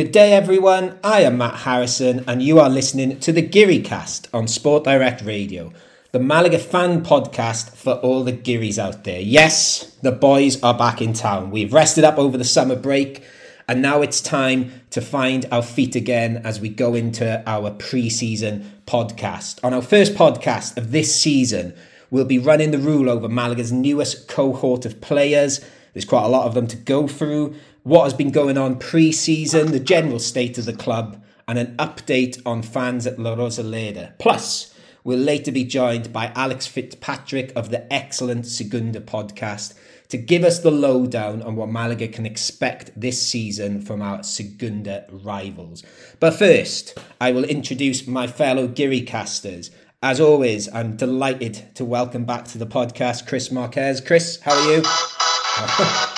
Good day, everyone. I am Matt Harrison, and you are listening to the Geary Cast on Sport Direct Radio, the Malaga fan podcast for all the Gearys out there. Yes, the boys are back in town. We've rested up over the summer break, and now it's time to find our feet again as we go into our pre season podcast. On our first podcast of this season, we'll be running the rule over Malaga's newest cohort of players. There's quite a lot of them to go through what has been going on pre season, the general state of the club, and an update on fans at La Rosaleda. Plus, we'll later be joined by Alex Fitzpatrick of the excellent Segunda podcast to give us the lowdown on what Malaga can expect this season from our Segunda rivals. But first, I will introduce my fellow Geary casters. As always, I'm delighted to welcome back to the podcast Chris Marquez. Chris, how are you?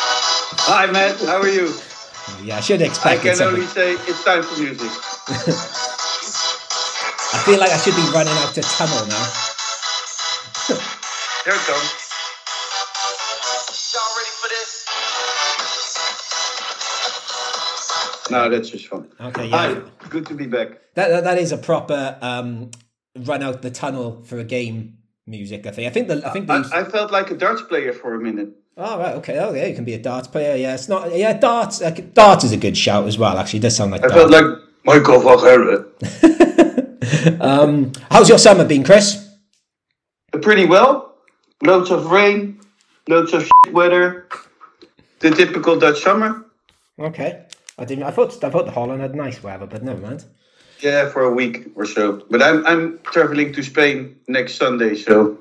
Hi, Matt. How are you? Yeah, I should expect. I can something. only say it's time for music. I feel like I should be running out to tunnel now. Here it comes. Y'all ready for this? No, that's just fun. Okay, yeah. Hi, good to be back. That, that, that is a proper um, run out the tunnel for a game music. I think. I think the I think these... I, I felt like a darts player for a minute. Oh right, okay. Oh yeah, you can be a darts player. Yeah, it's not. Yeah, darts. Uh, darts is a good shout as well. Actually, it does sound like. I darts. felt like Michael Van um, how's your summer been, Chris? Pretty well. Loads of rain, loads of weather. The typical Dutch summer. Okay, I didn't. I thought I thought the Holland had nice weather, but never mind. Yeah, for a week or so. But I'm I'm traveling to Spain next Sunday, so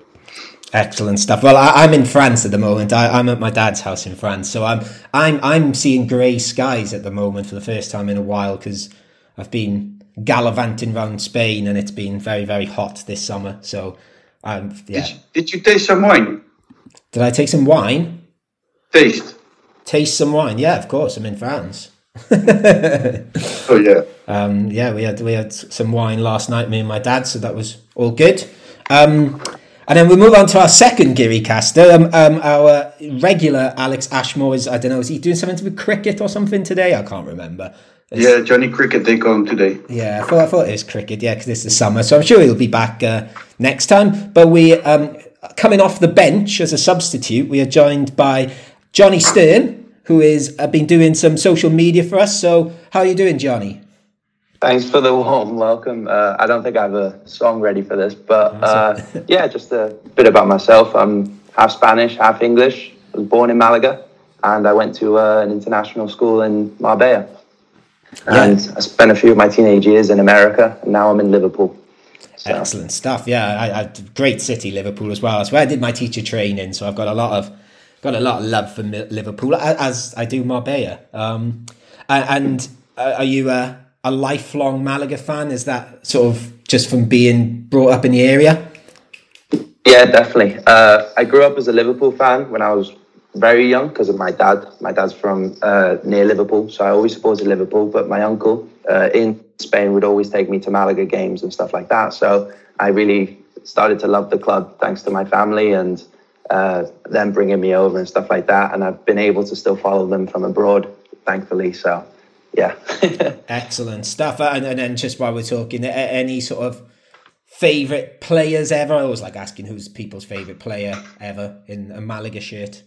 Excellent stuff. Well, I, am in France at the moment. I, am at my dad's house in France, so I'm I'm I'm seeing grey skies at the moment for the first time in a while because I've been gallivanting around Spain and it's been very very hot this summer. So, um, yeah. Did you, did you taste some wine? Did I take some wine? Taste. Taste some wine? Yeah, of course. I'm in France. oh yeah. Um, yeah, we had we had some wine last night, me and my dad, so that was all good. Um, and then we move on to our second Geary caster. Um, um, our regular Alex Ashmore is, I don't know, is he doing something with cricket or something today? I can't remember. It's, yeah, Johnny Cricket, they call him today. Yeah, I thought, I thought it was cricket, yeah, because it's the summer. So I'm sure he'll be back uh, next time. But we, um, coming off the bench as a substitute, we are joined by Johnny Stern, who has uh, been doing some social media for us. So how are you doing, Johnny? Thanks for the warm welcome. Uh, I don't think I have a song ready for this, but uh, yeah, just a bit about myself. I'm half Spanish, half English. I was born in Malaga, and I went to uh, an international school in Marbella. And yeah. I spent a few of my teenage years in America, and now I'm in Liverpool. So. Excellent stuff. Yeah, I, I, great city, Liverpool as well. That's where I did my teacher training, so I've got a lot of got a lot of love for Liverpool, as I do Marbella. Um, and, uh, are you? A lifelong Malaga fan? Is that sort of just from being brought up in the area? Yeah, definitely. Uh, I grew up as a Liverpool fan when I was very young because of my dad. My dad's from uh, near Liverpool, so I always supported Liverpool. But my uncle uh, in Spain would always take me to Malaga games and stuff like that. So I really started to love the club thanks to my family and uh, them bringing me over and stuff like that. And I've been able to still follow them from abroad, thankfully. So yeah. Excellent stuff. And, and then just while we're talking, any sort of favorite players ever? I always like asking who's people's favorite player ever in a Malaga shirt.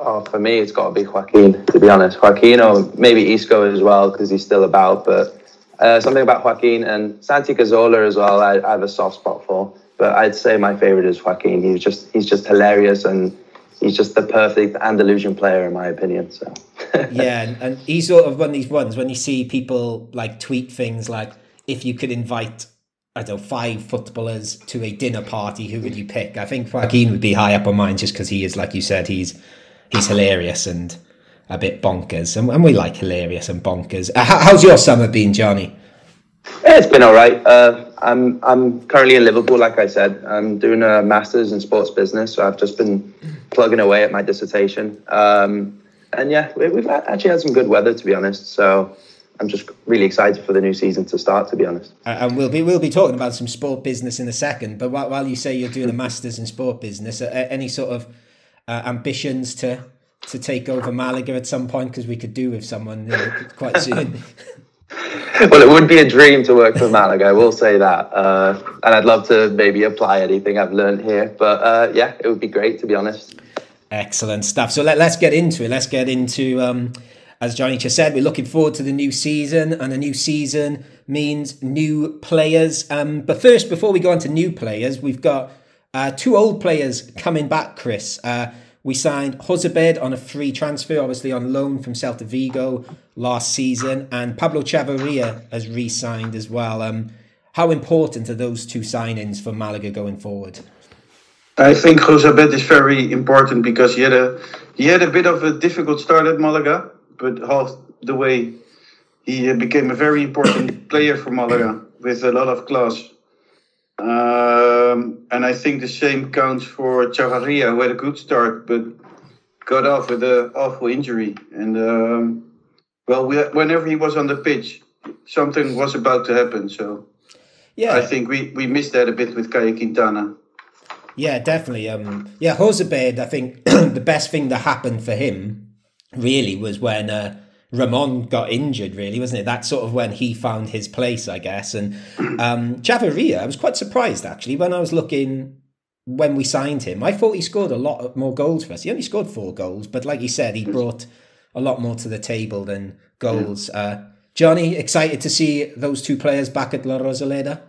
Oh, for me, it's got to be Joaquin. To be honest, Joaquin or maybe Isco as well because he's still about. But uh, something about Joaquin and Santi Cazorla as well. I, I have a soft spot for. But I'd say my favorite is Joaquin. He's just he's just hilarious and he's just the perfect Andalusian player in my opinion. So yeah, and he's sort of one of these ones when you see people like tweet things like, "If you could invite." I don't know, five footballers to a dinner party, who would you pick? I think Joaquin would be high up on mine just because he is, like you said, he's he's hilarious and a bit bonkers. And, and we like hilarious and bonkers. Uh, how's your summer been, Johnny? Yeah, it's been all right. Uh, I'm I'm currently in Liverpool, like I said. I'm doing a master's in sports business, so I've just been plugging away at my dissertation. Um, and yeah, we've actually had some good weather to be honest. So I'm just really excited for the new season to start. To be honest, and we'll be we'll be talking about some sport business in a second. But while, while you say you're doing a masters in sport business, any sort of uh, ambitions to to take over Malaga at some point because we could do with someone quite soon. well, it would be a dream to work for Malaga. I will say that, uh, and I'd love to maybe apply anything I've learned here. But uh, yeah, it would be great to be honest. Excellent stuff. So let, us get into it. Let's get into, um, as Johnny just said, we're looking forward to the new season, and a new season means new players. Um, but first, before we go on to new players, we've got uh, two old players coming back, Chris. Uh, we signed Jozabed on a free transfer, obviously on loan from Celta Vigo last season, and Pablo Chavarria has re signed as well. Um, how important are those two signings for Malaga going forward? I think Jozabed is very important because he had a he had a bit of a difficult start at Malaga, but half the way he became a very important player for Malaga with a lot of class. Um, and I think the same counts for Chavarria, who had a good start but got off with an awful injury. And um, well, we, whenever he was on the pitch, something was about to happen. So yeah, I think we, we missed that a bit with Caye Quintana. Yeah, definitely. Um, yeah, Jozabed, I think the best thing that happened for him really was when uh, Ramon got injured, really, wasn't it? That's sort of when he found his place, I guess. And um, Chavarria, I was quite surprised actually when I was looking when we signed him. I thought he scored a lot more goals for us. He only scored four goals, but like you said, he brought a lot more to the table than goals. Uh, Johnny, excited to see those two players back at La Rosaleda?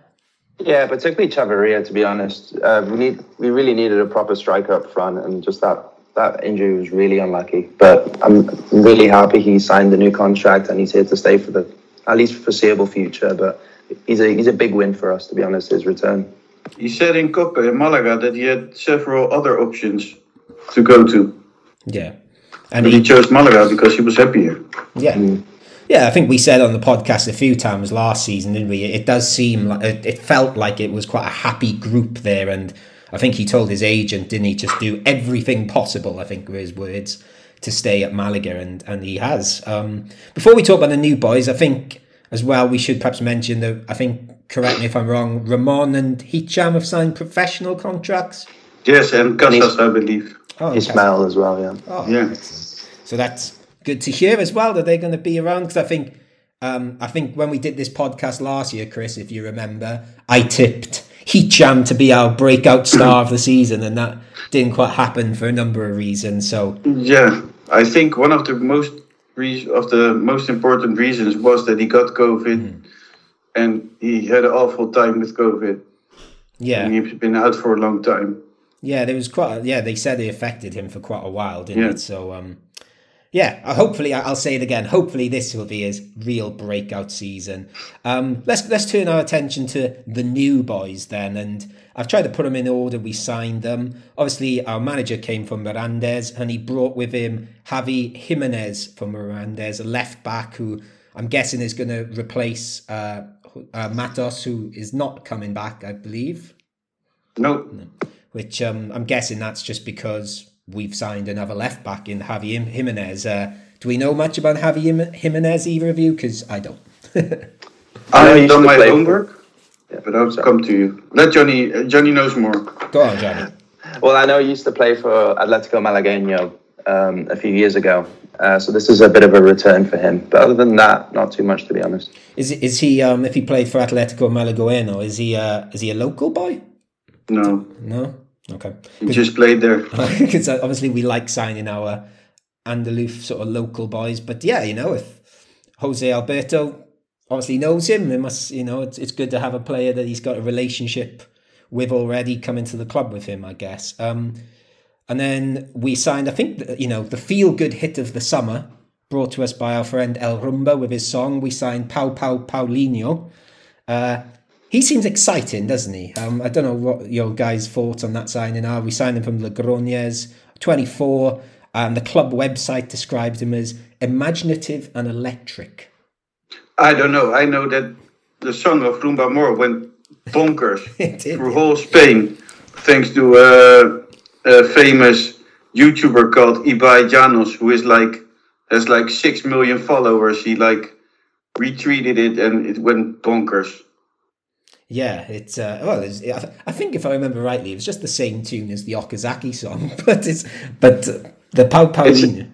Yeah, particularly Chavarria. To be honest, uh, we need we really needed a proper striker up front, and just that that injury was really unlucky. But I'm really happy he signed the new contract and he's here to stay for the at least foreseeable future. But he's a he's a big win for us, to be honest. His return. He said in Copa in Malaga that he had several other options to go to. Yeah, and he, he, chose Malaga because he was happier. Yeah. Mm. Yeah, I think we said on the podcast a few times last season, didn't we? It does seem like it, it felt like it was quite a happy group there, and I think he told his agent, didn't he, just do everything possible. I think were his words to stay at Malaga, and and he has. Um, before we talk about the new boys, I think as well we should perhaps mention that I think correct me if I'm wrong. Ramon and Hicham have signed professional contracts. Yes, and Casas, I believe. Oh, Ismail as well, yeah. Oh, yeah. So that's good to hear as well that they're going to be around because I think um, I think when we did this podcast last year, Chris, if you remember, I tipped Hicham to be our breakout star of the season, and that didn't quite happen for a number of reasons. So yeah, I think one of the most re- of the most important reasons was that he got COVID, mm. and he had an awful time with COVID. Yeah, and he's been out for a long time. Yeah, there was quite. A, yeah, they said it affected him for quite a while, didn't yeah. it? So um, yeah, uh, hopefully I'll say it again. Hopefully this will be his real breakout season. Um, let's let's turn our attention to the new boys then, and I've tried to put them in order. We signed them. Obviously, our manager came from Mirandes, and he brought with him Javi Jimenez from Mirandes, a left back who I'm guessing is going to replace uh, uh, Matos, who is not coming back, I believe. No. Which um, I'm guessing that's just because we've signed another left back in Javi Jimenez. Uh, do we know much about Javi Jimenez, either of you? Because I don't. I've done my homework, yeah. but I'll come to you. Let Johnny. Uh, Johnny knows more. Go on, Johnny. well, I know he used to play for Atletico Malagueño um, a few years ago. Uh, so this is a bit of a return for him. But other than that, not too much to be honest. Is is he um, if he played for Atletico Malagueño, is he uh, is he a local boy? No. No. Okay. Just played there. Because obviously we like signing our Andaluf sort of local boys, but yeah, you know, if Jose Alberto obviously knows him, it must, you know, it's, it's good to have a player that he's got a relationship with already come into the club with him, I guess. Um, and then we signed, I think, you know, the feel good hit of the summer brought to us by our friend El Rumba with his song. We signed Pau Pau Paulinho. Uh, he seems exciting, doesn't he? Um, I don't know what your guys' thoughts on that signing are. We signed him from Logroñés, 24. and the club website describes him as imaginative and electric. I don't know. I know that the song of Rumba Mor went bonkers through whole Spain, thanks to a, a famous YouTuber called Ibai Llanos, who is like has like six million followers. He like retweeted it and it went bonkers. Yeah, it's uh, well. It's, I think if I remember rightly, it was just the same tune as the Okazaki song, but it's but uh, the Pau Paulinho.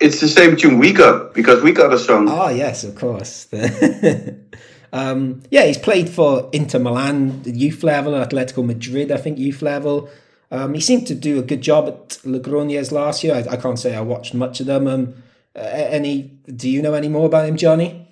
it's the same tune we got because we got a song. Oh yes, of course. um, yeah, he's played for Inter Milan, youth level, Atletico Madrid, I think youth level. Um, he seemed to do a good job at Logroñés last year. I, I, can't say I watched much of them. Um, any? Do you know any more about him, Johnny?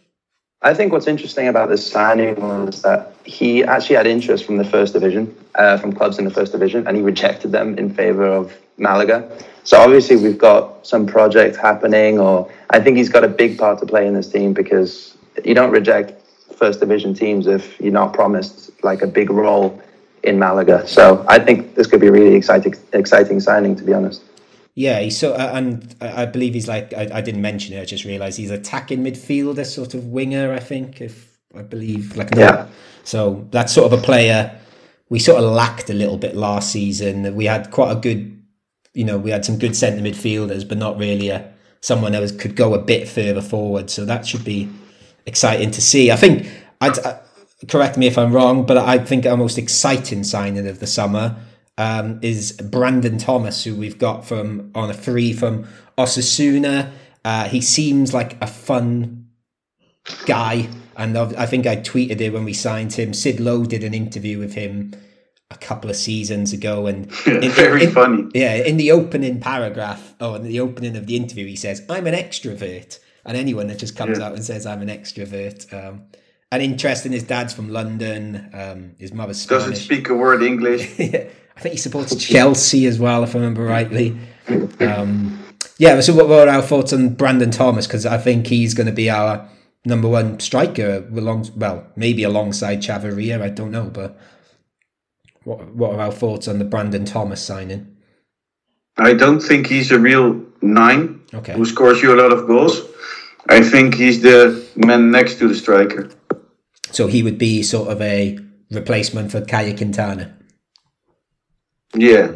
I think what's interesting about this signing was that he actually had interest from the first division, uh, from clubs in the first division, and he rejected them in favor of Malaga. So obviously we've got some project happening, or I think he's got a big part to play in this team because you don't reject first division teams if you're not promised like a big role in Malaga. So I think this could be a really exciting, exciting signing, to be honest. Yeah, he's so, uh, and I believe he's like I, I didn't mention it. I just realised he's attacking midfielder, sort of winger. I think, if I believe, like yeah. So that's sort of a player we sort of lacked a little bit last season. We had quite a good, you know, we had some good centre midfielders, but not really a someone that was, could go a bit further forward. So that should be exciting to see. I think I'd. Uh, correct me if I'm wrong, but I think our most exciting signing of the summer um, is Brandon Thomas, who we've got from on a free from Osasuna. Uh, he seems like a fun guy, and I think I tweeted it when we signed him. Sid Lowe did an interview with him a couple of seasons ago, and in, very in, funny. Yeah, in the opening paragraph, oh, in the opening of the interview, he says, "I'm an extrovert," and anyone that just comes yeah. out and says, "I'm an extrovert." Um, and interesting, his dad's from London. Um, his mother's Spanish. doesn't speak a word English. yeah. I think he supports Chelsea as well, if I remember rightly. Um, yeah, so what were our thoughts on Brandon Thomas? Because I think he's going to be our number one striker, along, well, maybe alongside Chavarria, I don't know. But what, what are our thoughts on the Brandon Thomas signing? I don't think he's a real nine okay. who scores you a lot of goals. I think he's the man next to the striker. So he would be sort of a replacement for Caye Quintana. Yeah.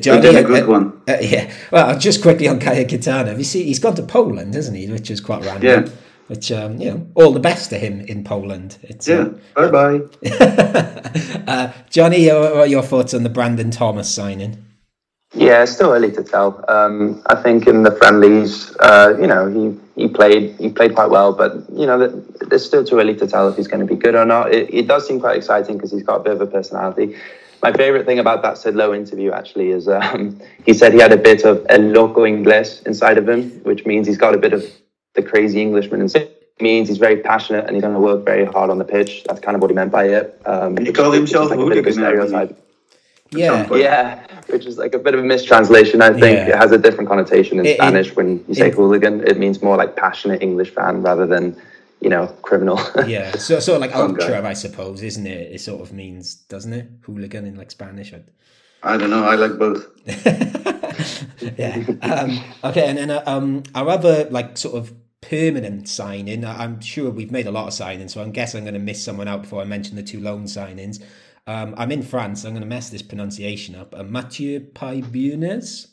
Johnny, a good uh, one. Uh, yeah. Well, just quickly on Caye Quintana. You see, he's gone to Poland, hasn't he? Which is quite random. Yeah. Which, um, you know, all the best to him in Poland. It's, yeah. Uh, bye bye. uh, Johnny, what are your thoughts on the Brandon Thomas signing? Yeah, it's still early to tell. Um, I think in the friendlies, uh, you know, he, he played he played quite well, but you know, it's still too early to tell if he's going to be good or not. It, it does seem quite exciting because he's got a bit of a personality my favorite thing about that Sid Lowe interview actually is um, he said he had a bit of el loco inglés inside of him, which means he's got a bit of the crazy Englishman inside. It means he's very passionate and he's going to work very hard on the pitch. That's kind of what he meant by it. Um, he called himself like a bit of a stereotype. Yeah, yeah, which is like a bit of a mistranslation. I think yeah. it has a different connotation in it, Spanish. It, when you say it, hooligan, it means more like passionate English fan rather than you know, criminal. yeah, so sort of like ultra, I suppose, isn't it? It sort of means, doesn't it? Hooligan in like Spanish. I'd... I don't know. I like both. yeah. Um, okay, and then uh, um, our other like sort of permanent signing. I'm sure we've made a lot of signings, so I guess I'm going to miss someone out before I mention the two loan signings. Um, I'm in France. I'm going to mess this pronunciation up. Uh, Mathieu Peybunes.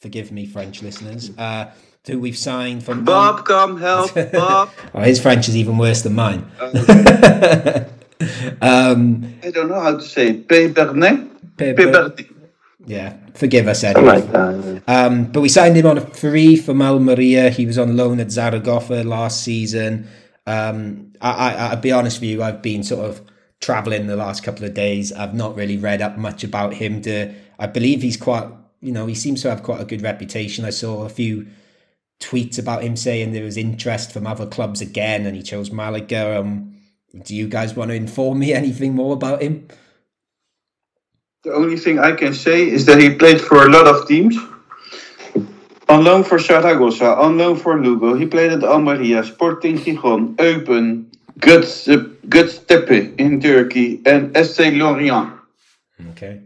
Forgive me, French listeners. Uh, who we've signed from Bob, come help, Bob. oh, his French is even worse than mine. Okay. um, I don't know how to say it. Pébernet. Yeah, forgive us, Eddie. Um, but we signed him on a free from Almeria. He was on loan at Zaragoza last season. Um, I, I, I'll be honest with you, I've been sort of traveling the last couple of days. I've not really read up much about him. To I believe he's quite, you know, he seems to have quite a good reputation. I saw a few tweets about him saying there was interest from other clubs again, and he chose Malaga. Um, do you guys want to inform me anything more about him? The only thing I can say is that he played for a lot of teams. On loan for Zaragoza, on loan for Lugo. He played at Almeria, Sporting Gijon, Eupen, Göztepe in Turkey, and SC Lorient. Okay.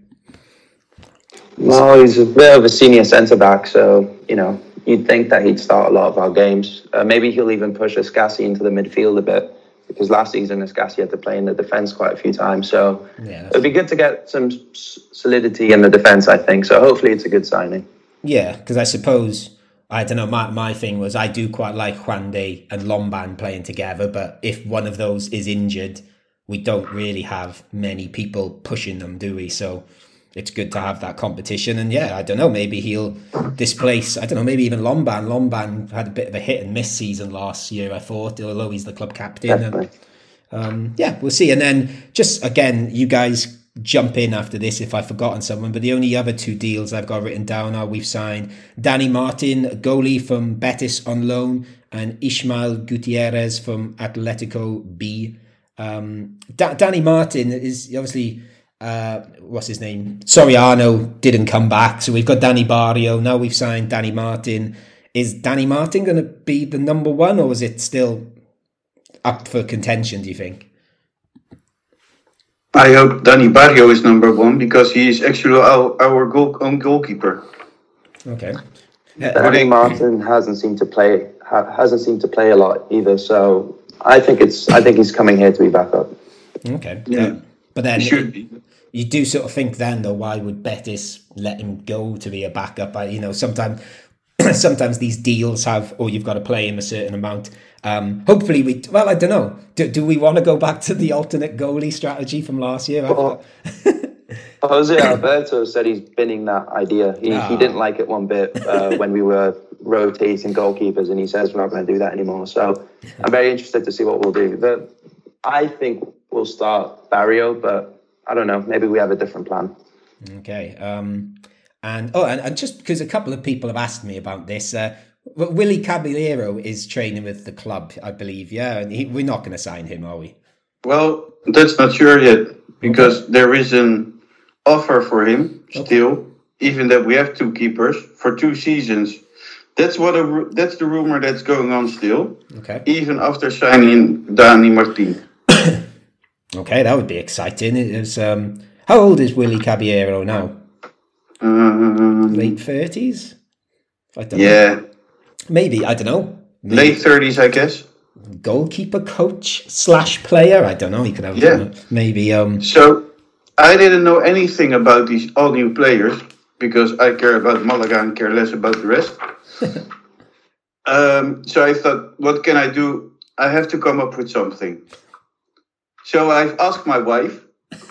Well, he's a bit of a senior centre back, so you know you'd think that he'd start a lot of our games. Uh, maybe he'll even push Escassi into the midfield a bit because last season Escassi had to play in the defence quite a few times. So yeah, it'd be good to get some solidity in the defence, I think. So hopefully it's a good signing. Yeah, because I suppose. I don't know. My, my thing was I do quite like Juande and Lomban playing together, but if one of those is injured, we don't really have many people pushing them, do we? So it's good to have that competition. And yeah, I don't know, maybe he'll displace, I don't know, maybe even Lomban. Lomban had a bit of a hit and miss season last year, I thought, although he's the club captain. And, um, yeah, we'll see. And then just again, you guys jump in after this if I've forgotten someone. But the only other two deals I've got written down are we've signed Danny Martin, goalie from Betis on loan, and Ishmael Gutierrez from Atletico B. Um, da- Danny Martin is obviously uh, what's his name? Soriano didn't come back, so we've got Danny Barrio. Now we've signed Danny Martin. Is Danny Martin going to be the number one, or is it still up for contention? Do you think? I hope Danny Barrio is number one because he is actually our, our goal, own goalkeeper. Okay. Danny Martin hasn't seemed to play ha- hasn't seemed to play a lot either. So I think it's I think he's coming here to be back up. Okay. Yeah. But then He should be. You do sort of think then though why would Betis let him go to be a backup I, you know sometimes sometimes these deals have or you've got to play him a certain amount um hopefully we well I don't know do, do we want to go back to the alternate goalie strategy from last year Well, Jose Alberto said he's binning that idea. He, Ah. he didn't like it one bit uh, when we were rotating goalkeepers, and he says we're not going to do that anymore. So I'm very interested to see what we'll do. The, I think we'll start Barrio, but I don't know. Maybe we have a different plan. okay um and oh and, and just because a couple of people have asked me about this uh Willie Caballero is training with the club, I believe. Yeah, and he, we're not going to sign him, are we? Well, that's not sure yet because there is an offer for him still, even that we have two keepers for two seasons. That's what a, that's the rumor that's going on still, Okay. even after signing Dani Martin. Okay, that would be exciting. It is, um, how old is Willie Caballero now? Um, Late thirties. I don't know. yeah, Maybe I don't know. Maybe late thirties, I guess. goalkeeper coach slash player. I don't know. He could have Yeah. maybe. Um, So I didn't know anything about these all new players because I care about Malaga and care less about the rest. um, so I thought, what can I do? I have to come up with something. So I've asked my wife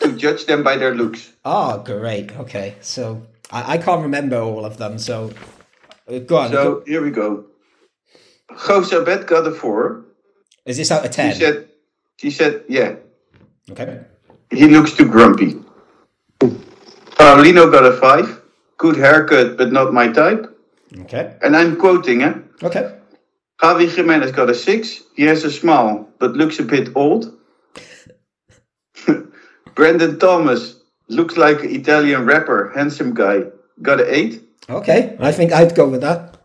to judge them by their looks. oh, great. Okay, so I, I can't remember all of them. So uh, go on. So go- here we go. Jozabed got a four. is this out of 10? She ten? said, she said, yeah, okay. he looks too grumpy. Paulinho got a five. Good haircut, but not my type. Okay. And I'm quoting, eh? Okay. Javi Jimenez got a six. He has a smile, but looks a bit old. Brandon Thomas looks like an Italian rapper, handsome guy. Got an eight. Okay. I think I'd go with that.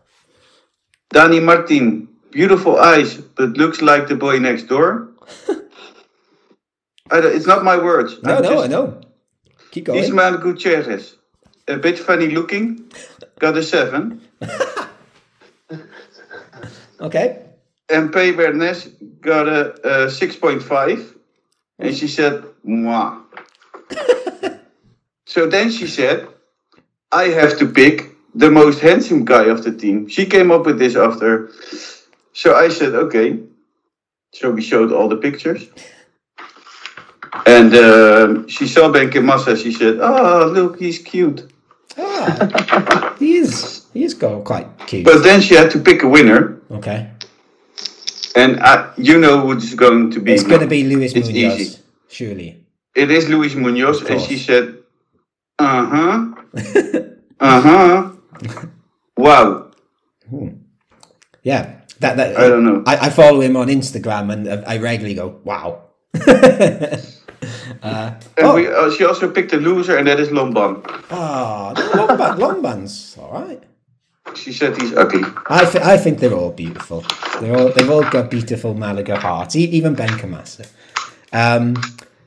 Danny Martin, beautiful eyes, but looks like the boy next door. I don't- it's not my words. No, I'm no, just- I know. Keep going. Ismael Gutierrez, a bit funny looking. Got a seven. Okay. And Pay Bernes got a, a 6.5. And she said, Mwah. so then she said, I have to pick the most handsome guy of the team. She came up with this after. So I said, okay. So we showed all the pictures. And um she saw Benkhemassa. She said, oh, look, he's cute. Ah, he is. He is go quite cute. But then she had to pick a winner. okay. And I, you know who's going to be. It's going to be Luis It's Munoz, easy. surely. It is Luis Munoz, and she said, "Uh huh, uh huh." Wow, Yeah. That, that, I don't know. I, I follow him on Instagram and uh, I regularly go, wow. uh, And oh, we, uh, she also picked a loser, and that is Lomban. ah, Lomban, Lomban's all right. She said he's ugly. I, th- I think they're all beautiful. They're all they've all got beautiful Malaga hearts. Even Benkhemassa. Um,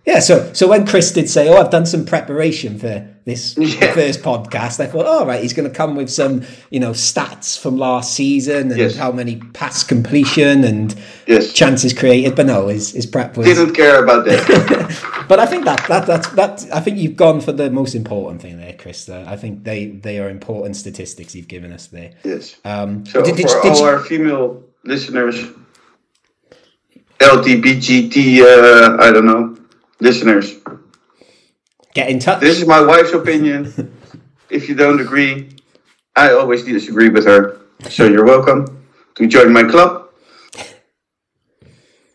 yeah. So so when Chris did say, "Oh, I've done some preparation for this Yeah. first podcast," I thought, "All right, he's going to come with some you know stats from last season and Yes. how many pass completion and Yes, chances created." But no, his his prep was. didn't care about that. But I think that that that's that. I think you've gone for the most important thing there, Chris. I think they they are important statistics you've given us there. yes. Um, So did- did- for did all our female listeners, LGBTGT, uh, I don't know, listeners, Get in touch. This is my wife's opinion. if you don't agree, I always disagree with her. So you're welcome to join my club.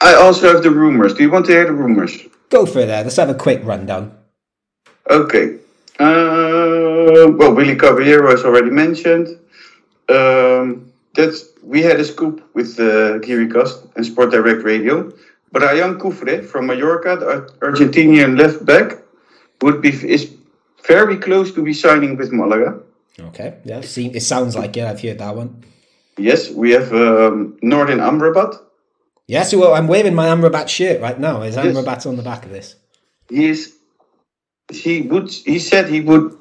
I also have the rumors. Do you want to hear the rumors? Go for it there. Let's have a quick rundown. Okay. Uh, well, Willy Caballero has already mentioned. Um, that's we had a scoop with uh, Cast and Sport Direct Radio. Braian Cufré from Mallorca, the Argentinian left back, would be is very close to be signing with Malaga. Okay, yeah, see, it sounds like it. I've heard that one. Yes, we have um, Nordin Amrabat. Yes, well, I'm waving my Amrabat shirt right now. Is Amrabat on the back of this? He's he would he said he would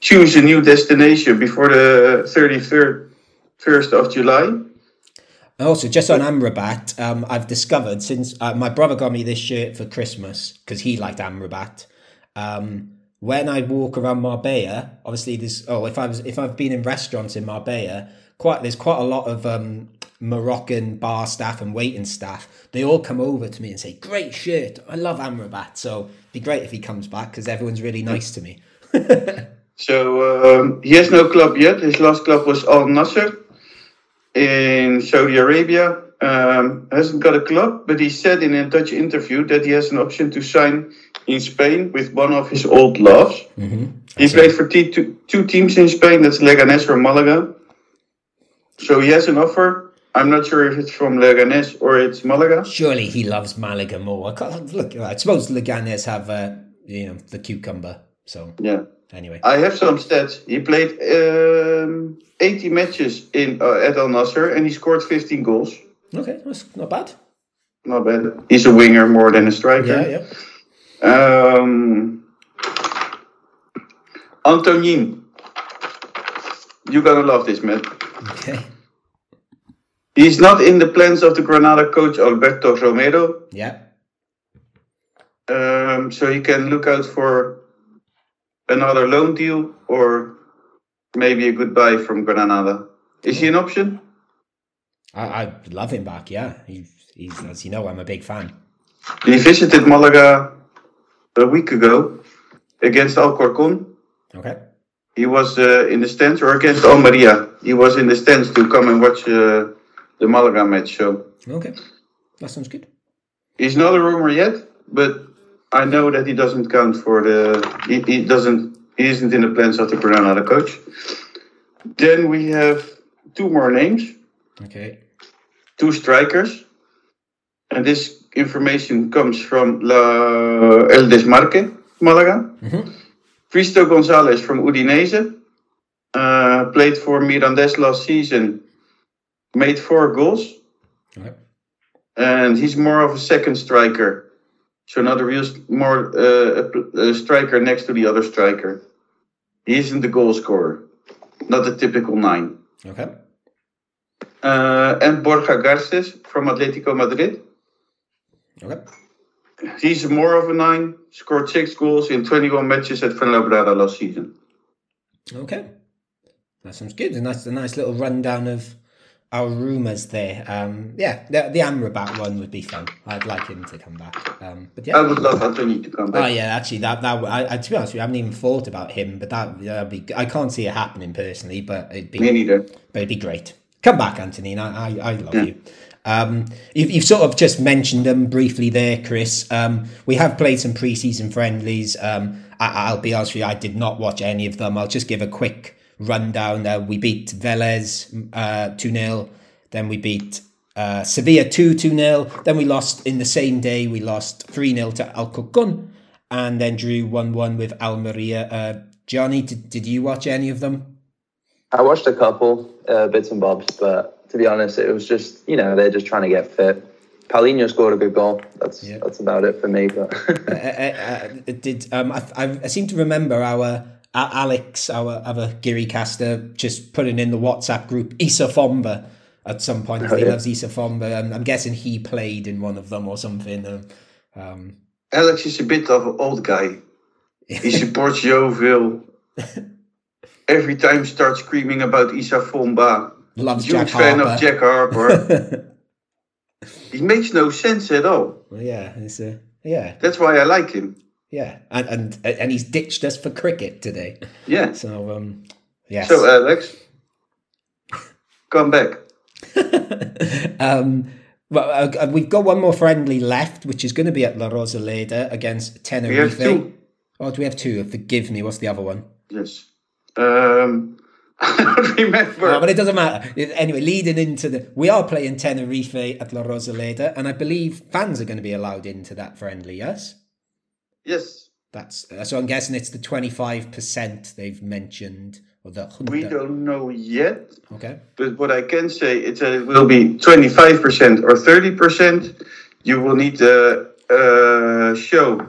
choose a new destination before the thirty third first of July. Also, just on Amrabat, um, I've discovered since uh, my brother got me this shirt for Christmas because he liked Amrabat. Um, when I walk around Marbella, obviously there's oh if I was if I've been in restaurants in Marbella, quite there's quite a lot of um, Moroccan bar staff and waiting staff. They all come over to me and say, "Great shirt, I love Amrabat." So it'd be great if he comes back because everyone's really nice to me. so um, he has no club yet. His last club was Al Nassr in Saudi Arabia. Um, hasn't got a club, but he said in a Dutch interview that he has an option to sign in Spain with one of his old loves. Mm-hmm. He played for t- two, two teams in Spain, that's Leganés or Malaga. So he has an offer. I'm not sure if it's from Leganés or it's Malaga. Surely he loves Malaga more. I look, I suppose Leganés have, uh, you know, the cucumber. So yeah. Anyway, I have some stats. He played um, 80 matches in uh, at Al Nassr and he scored 15 goals. Okay, that's not bad. Not bad. He's a winger more than a striker. Yeah, yeah. Um, Antonin. You're gonna love this, man. Okay. He's not in the plans of the Granada coach Alberto Romero. Yeah. Um, so he can look out for another loan deal or maybe a goodbye from Granada. Is he an option? I, I love him back. Yeah, he's, he's as you know, I'm a big fan. He visited Malaga a week ago against Alcorcon. Okay. He was uh, in the stands, or against Almeria. He was in the stands to come and watch uh, the Malaga match. So. Okay, that sounds good. He's not a rumor yet, but I know that he doesn't count for the. He, he doesn't. He isn't in the plans of the Granada coach. Then we have two more names. Okay. Two strikers, and this information comes from La El Desmarque, Malaga. Mm-hmm. Cristo Gonzalez from Udinese uh, played for Mirandés last season, made four goals. And he's more of a second striker. So not a real, more uh, a, a striker next to the other striker. He isn't the goal scorer, not the typical nine. Okay. Uh, and Borja Garces from Atletico Madrid. Okay. He's more of a nine, scored six goals in 21 matches at Fuenlabrada last season. Okay. That sounds good. A nice, a nice little rundown of our rumours there. Um, yeah, the, the Amrabat one would be fun. I'd like him to come back. Um, but yeah, I would love Anthony to come back. Oh yeah, actually, that that I, I, to be honest with you, I haven't even thought about him, but that would be. I can't see it happening personally, but it'd be. Me neither. But it'd be great. Come back, Anthony. I I, I love yeah. you. Um, you've, you've, sort of just mentioned them briefly there, Chris. Um, we have played some preseason friendlies. Um, I, will be honest with you, I did not watch any of them. I'll just give a quick rundown. Uh, we beat Velez uh, 2 0. Then we beat uh, Sevilla 2 2 0. Then we lost in the same day, we lost 3 0 to Alcorcon and then drew 1 1 with Almeria. Uh, Johnny, did, did you watch any of them? I watched a couple uh, bits and bobs, but to be honest, it was just, you know, they're just trying to get fit. Paulinho scored a good goal. That's yeah. that's about it for me. But uh, uh, uh, did um, I, I, seem to remember our Alex, our other Giri caster, just putting in the WhatsApp group Issa Fomba at some point. Oh, he yeah. loves Issa Fomba. I'm, I'm, guessing he played in one of them or something. Um, Alex is a bit of an old guy. He supports Yeovil. Every time starts screaming about Issa Fomba. Loves Huge Jack fan Harper. of Jack Harper. it makes no sense at all. Well, yeah, it's a, yeah. That's why I like him. Yeah, and and and he's ditched us for cricket today. Yeah. So um, yes. So Alex, come back. um, well, uh, uh, we've got one more friendly left, which is going to be at La Rosaleda against Tenerife. We have two. Oh, do we have two? Forgive me. What's the other one? Yes. Um, I don't remember. Oh, but it doesn't matter. Anyway, leading into the, we are playing Tenerife at La Rosaleda, and I believe fans are going to be allowed into that friendly. Yes. Yes. That's uh, so. I'm guessing it's the 25 percent they've mentioned, or the. We don't know yet. Okay. But what I can say is that it will be 25 percent or 30 percent. You will need to uh, show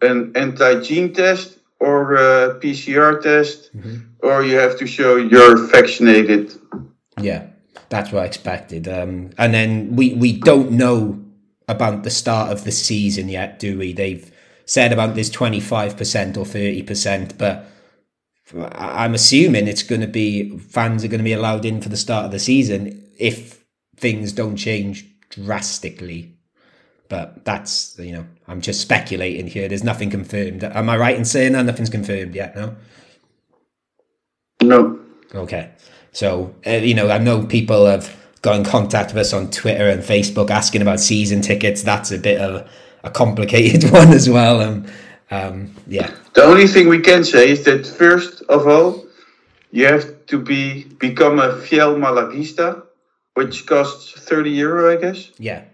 an antigen test or a PCR test, mm-hmm. or you have to show you're vaccinated. Yeah, that's what I expected. Um, and then we we don't know about the start of the season yet, do we? They've said about this twenty five percent or thirty percent, but I'm assuming it's going to be fans are going to be allowed in for the start of the season if things don't change drastically. But that's you know I'm just speculating here. There's nothing confirmed. Am I right in saying that nothing's confirmed yet? No. No. Okay. So uh, you know I know people have got in contact with us on Twitter and Facebook asking about season tickets. That's a bit of a complicated one as well. Um, um, yeah. The only thing we can say is that first of all, you have to be become a fiel Malaguista, which costs thirty euro, I guess. Yeah.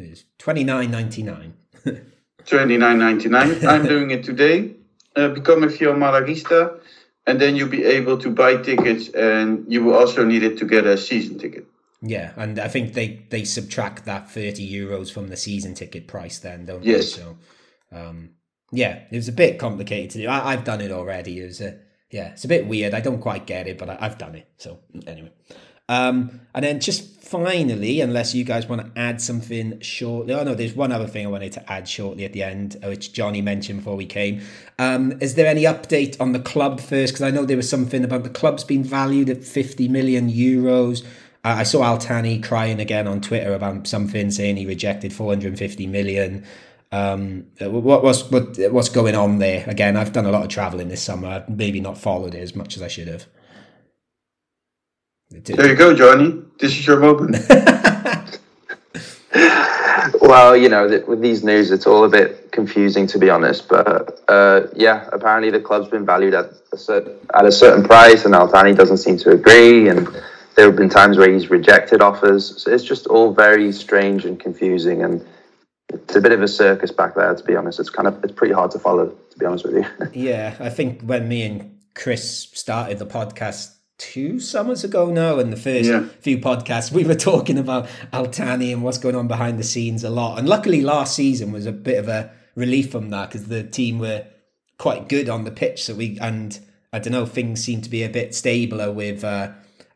It's twenty nine ninety nine. Twenty nine ninety nine. I'm doing it today. Uh, become a Fiel Malaguista, and then you'll be able to buy tickets, and you will also need it to get a season ticket. Yeah, and I think they they subtract that thirty euros from the season ticket price, then don't yes. they? So, um, yeah, it was a bit complicated to do. I, have done it already. It was a yeah, it's a bit weird. I don't quite get it, but I, have done it. So anyway, um, and then just finally, unless you guys want to add something shortly. Oh no, there's one other thing I wanted to add shortly at the end, which Johnny mentioned before we came. Um, is there any update on the club first? Because I know there was something about the club's being valued at 50 million euros. Uh, I saw Al-Thani crying again on Twitter about something, saying he rejected 450 million. Um, what was what what's going on there? Again, I've done a lot of traveling this summer. I've maybe not followed it as much as I should have. There you go, Johnny. This is your moment. well, you know, with these news, it's all a bit confusing to be honest. But uh, yeah, apparently the club's been valued at a certain at a certain price, and Al-Thani doesn't seem to agree. And there have been times where he's rejected offers. So it's just all very strange and confusing, and it's a bit of a circus back there. To be honest, it's kind of it's pretty hard to follow. To be honest with you. yeah, I think when me and Chris started the podcast two summers ago now in the first yeah. few podcasts we were talking about Al-Thani and what's going on behind the scenes a lot. And luckily last season was a bit of a relief from that because the team were quite good on the pitch. So we and I don't know things seem to be a bit stabler with uh,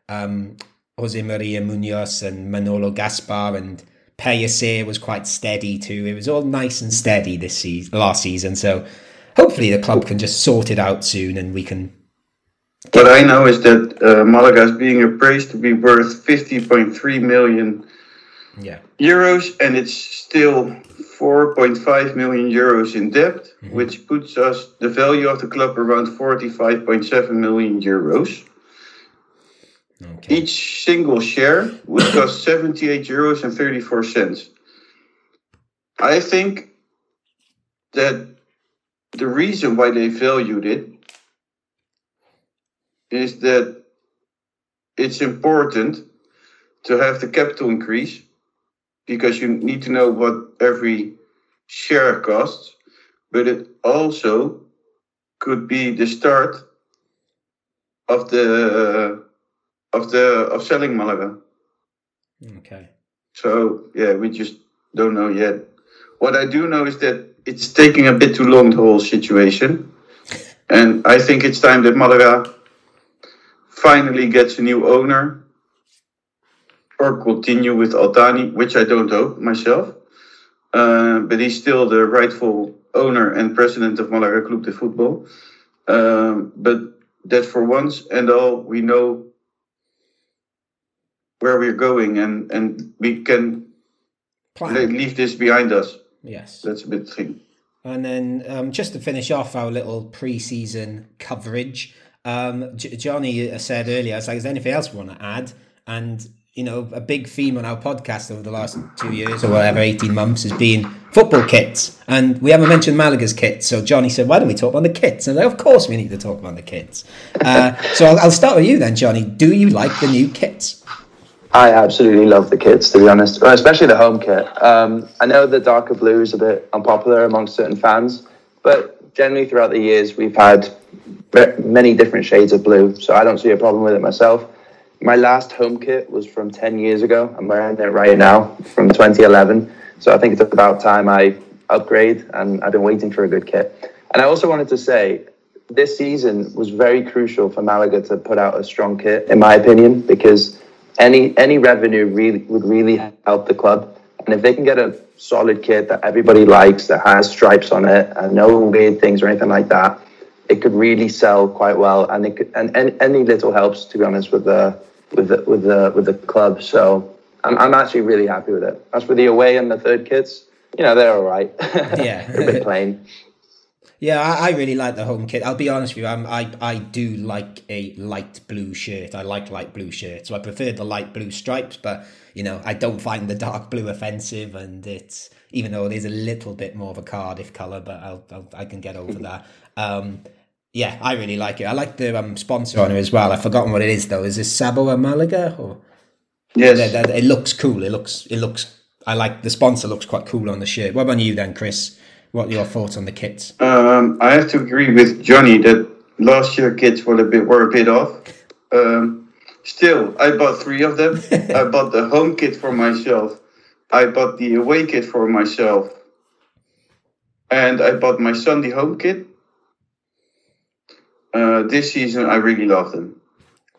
um, Jose Maria Munoz and Manolo Gaspar and Pellicer was quite steady too. It was all nice and steady this season last season. So hopefully the club can just sort it out soon and we can what I know is that uh, Malaga is being appraised to be worth 50.3 million yeah. euros, and it's still 4.5 million euros in debt, mm-hmm. which puts us the value of the club around 45.7 million euros. Okay. Each single share would cost 78 euros and 34 cents. I think that the reason why they valued it is that it's important to have the capital increase because you need to know what every share costs, but it also could be the start of the uh, of the of selling Malaga. Okay. So yeah, we just don't know yet. What I do know is that it's taking a bit too long the whole situation, and I think it's time that Malaga finally gets a new owner or continue with Al-Thani, which I don't hope myself. Uh, but he's still the rightful owner and president of Malaga Club de Football. Um, but that for once and all, we know where we're going and, and we can Plan. leave this behind us. Yes. That's a bit thing. And then um, just to finish off our little pre-season coverage, um, J- Johnny said earlier, like, is there anything else we want to add? And you know, a big theme on our podcast over the last two years or whatever, 18 months has been football kits. And we haven't mentioned Malaga's kits. So Johnny said, why don't we talk about the kits? And like, of course we need to talk about the kits. Uh, so I'll, I'll, start with you then, Johnny. Do you like the new kits? I absolutely love the kits, to be honest, especially the home kit. Um, I know the darker blue is a bit unpopular amongst certain fans, but generally throughout the years, we've had many different shades of blue. So I don't see a problem with it myself. My last home kit was from 10 years ago. I'm wearing it right now from 2011. So I think it's about time I upgrade, and I've been waiting for a good kit. And I also wanted to say this season was very crucial for Malaga to put out a strong kit, in my opinion, because any any revenue really would really help the club. And if they can get a solid kit that everybody likes, that has stripes on it, and no weird things or anything like that, it could really sell quite well, and it could, and, and any little helps to be honest with the with the with the with the club. So I'm I'm actually really happy with it. As for the away and the third kits, you know they're all right. Yeah, a bit plain. Yeah, I, I, really like the home kit. I'll be honest with you, I'm, I I do like a light blue shirt. I like light blue shirts, so I prefer the light blue stripes. But you know, I don't find the dark blue offensive, and it's even though it is a little bit more of a Cardiff color, but I'll, I'll i can get over that. Um, yeah, I really like it. I like the um, sponsor on it as well. I've forgotten what it is though. Is this Sabor Malaga or? Yes. it looks cool. It looks. It looks. I like the sponsor. Looks quite cool on the shirt. What about you then, Chris? What are your thoughts on the kits? Um, I have to agree with Johnny that last year kits were a bit were a bit off. Um, still, I bought three of them. I bought the home kit for myself. I bought the away kit for myself, and I bought my Sunday home kit uh, this season, I really love them.